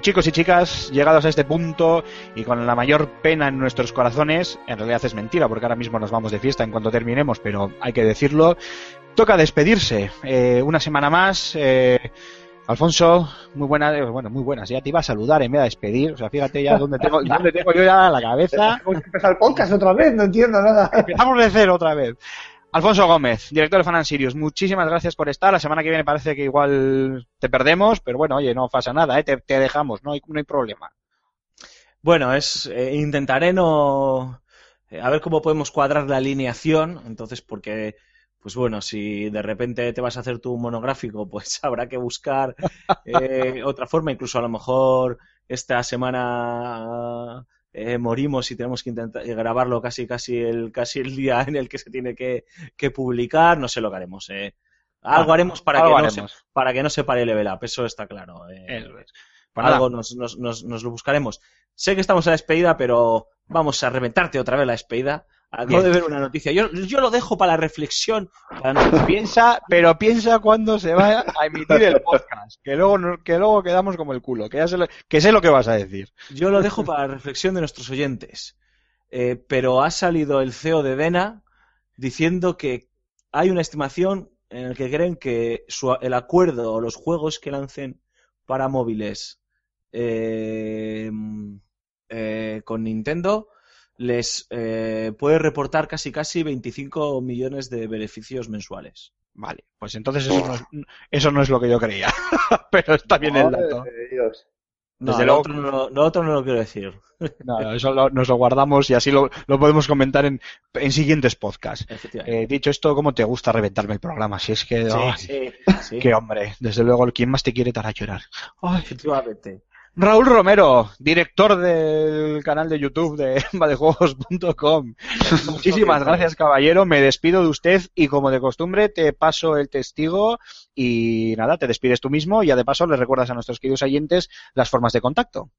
Y chicos y chicas, llegados a este punto y con la mayor pena en nuestros corazones, en realidad es mentira porque ahora mismo nos vamos de fiesta en cuanto terminemos, pero hay que decirlo, toca despedirse. Eh, una semana más. eh, Alfonso, muy buena, eh, bueno, muy buenas. Ya te iba a saludar en vez de despedir. O sea, fíjate ya dónde tengo, dónde tengo yo ya la cabeza. Tenemos que empezar el podcast otra vez, no entiendo nada. Empezamos de cero otra vez. Alfonso Gómez, director de Fan Sirius, muchísimas gracias por estar. La semana que viene parece que igual te perdemos, pero bueno, oye, no pasa nada, ¿eh? te, te dejamos, no hay, no hay problema. Bueno, es eh, intentaré no eh, a ver cómo podemos cuadrar la alineación, entonces porque pues bueno, si de repente te vas a hacer tu monográfico, pues habrá que buscar eh, otra forma, incluso a lo mejor esta semana eh, morimos y tenemos que intentar grabarlo casi casi el casi el día en el que se tiene que, que publicar, no sé lo que haremos. Eh. Algo Ah, haremos para algo que no se, para que no se pare el level up, eso está claro. eh. Es. Pues algo nos, nos, nos, nos lo buscaremos. Sé que estamos a la despedida, pero vamos a reventarte otra vez la despedida. Acabo Bien. de ver una noticia. Yo, yo lo dejo para la reflexión. para no- piensa, pero piensa cuándo se va a emitir el podcast, que luego, que luego quedamos como el culo, que ya sé lo, que sé lo que vas a decir. Yo lo dejo para la reflexión de nuestros oyentes. Eh, pero ha salido el CEO de Dena diciendo que hay una estimación en la que creen que su- el acuerdo o los juegos que lancen para móviles eh, eh, con Nintendo les eh, puede reportar casi casi 25 millones de beneficios mensuales. Vale, pues entonces eso no es, eso no es lo que yo creía, pero está bien el dato. Dios. No, Desde lo, otro no, lo- otro no lo quiero decir. No, no, eso lo- nos lo guardamos y así lo, lo podemos comentar en, en siguientes podcasts. Eh, dicho esto, ¿cómo te gusta reventarme el programa? Si es que, ay, sí, sí, qué hombre, desde luego, ¿quién más te quiere dar a llorar? Ay, efectivamente. Raúl Romero, director del canal de YouTube de vadejuegos.com. Muchísimas gracias, caballero. Me despido de usted y, como de costumbre, te paso el testigo y nada, te despides tú mismo y ya de paso le recuerdas a nuestros queridos oyentes las formas de contacto.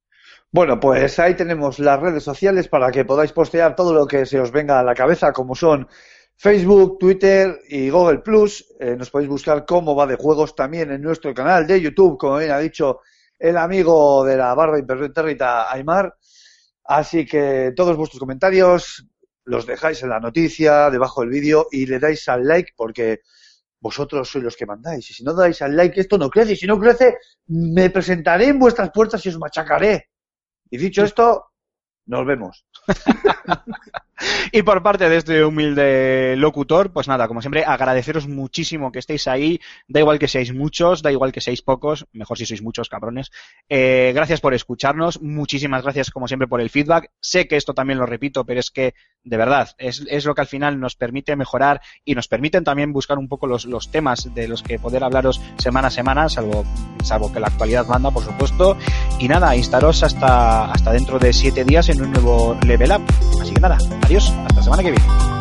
Bueno, pues ahí tenemos las redes sociales para que podáis postear todo lo que se os venga a la cabeza, como son Facebook, Twitter y Google Plus. Eh, nos podéis buscar cómo va de juegos también en nuestro canal de YouTube, como bien ha dicho el amigo de la barba impertérrita Aymar. Así que todos vuestros comentarios los dejáis en la noticia, debajo del vídeo y le dais al like porque vosotros sois los que mandáis. Y si no dais al like, esto no crece. Y si no crece, me presentaré en vuestras puertas y os machacaré. Y dicho esto, nos vemos. Y por parte de este humilde locutor, pues nada, como siempre, agradeceros muchísimo que estéis ahí. Da igual que seáis muchos, da igual que seáis pocos, mejor si sois muchos, cabrones. Eh, gracias por escucharnos, muchísimas gracias como siempre por el feedback. Sé que esto también lo repito, pero es que, de verdad, es, es lo que al final nos permite mejorar y nos permiten también buscar un poco los, los temas de los que poder hablaros semana a semana, salvo, salvo que la actualidad manda, por supuesto. Y nada, instaros hasta, hasta dentro de siete días en un nuevo level up. Así que nada, adiós, hasta la semana que viene.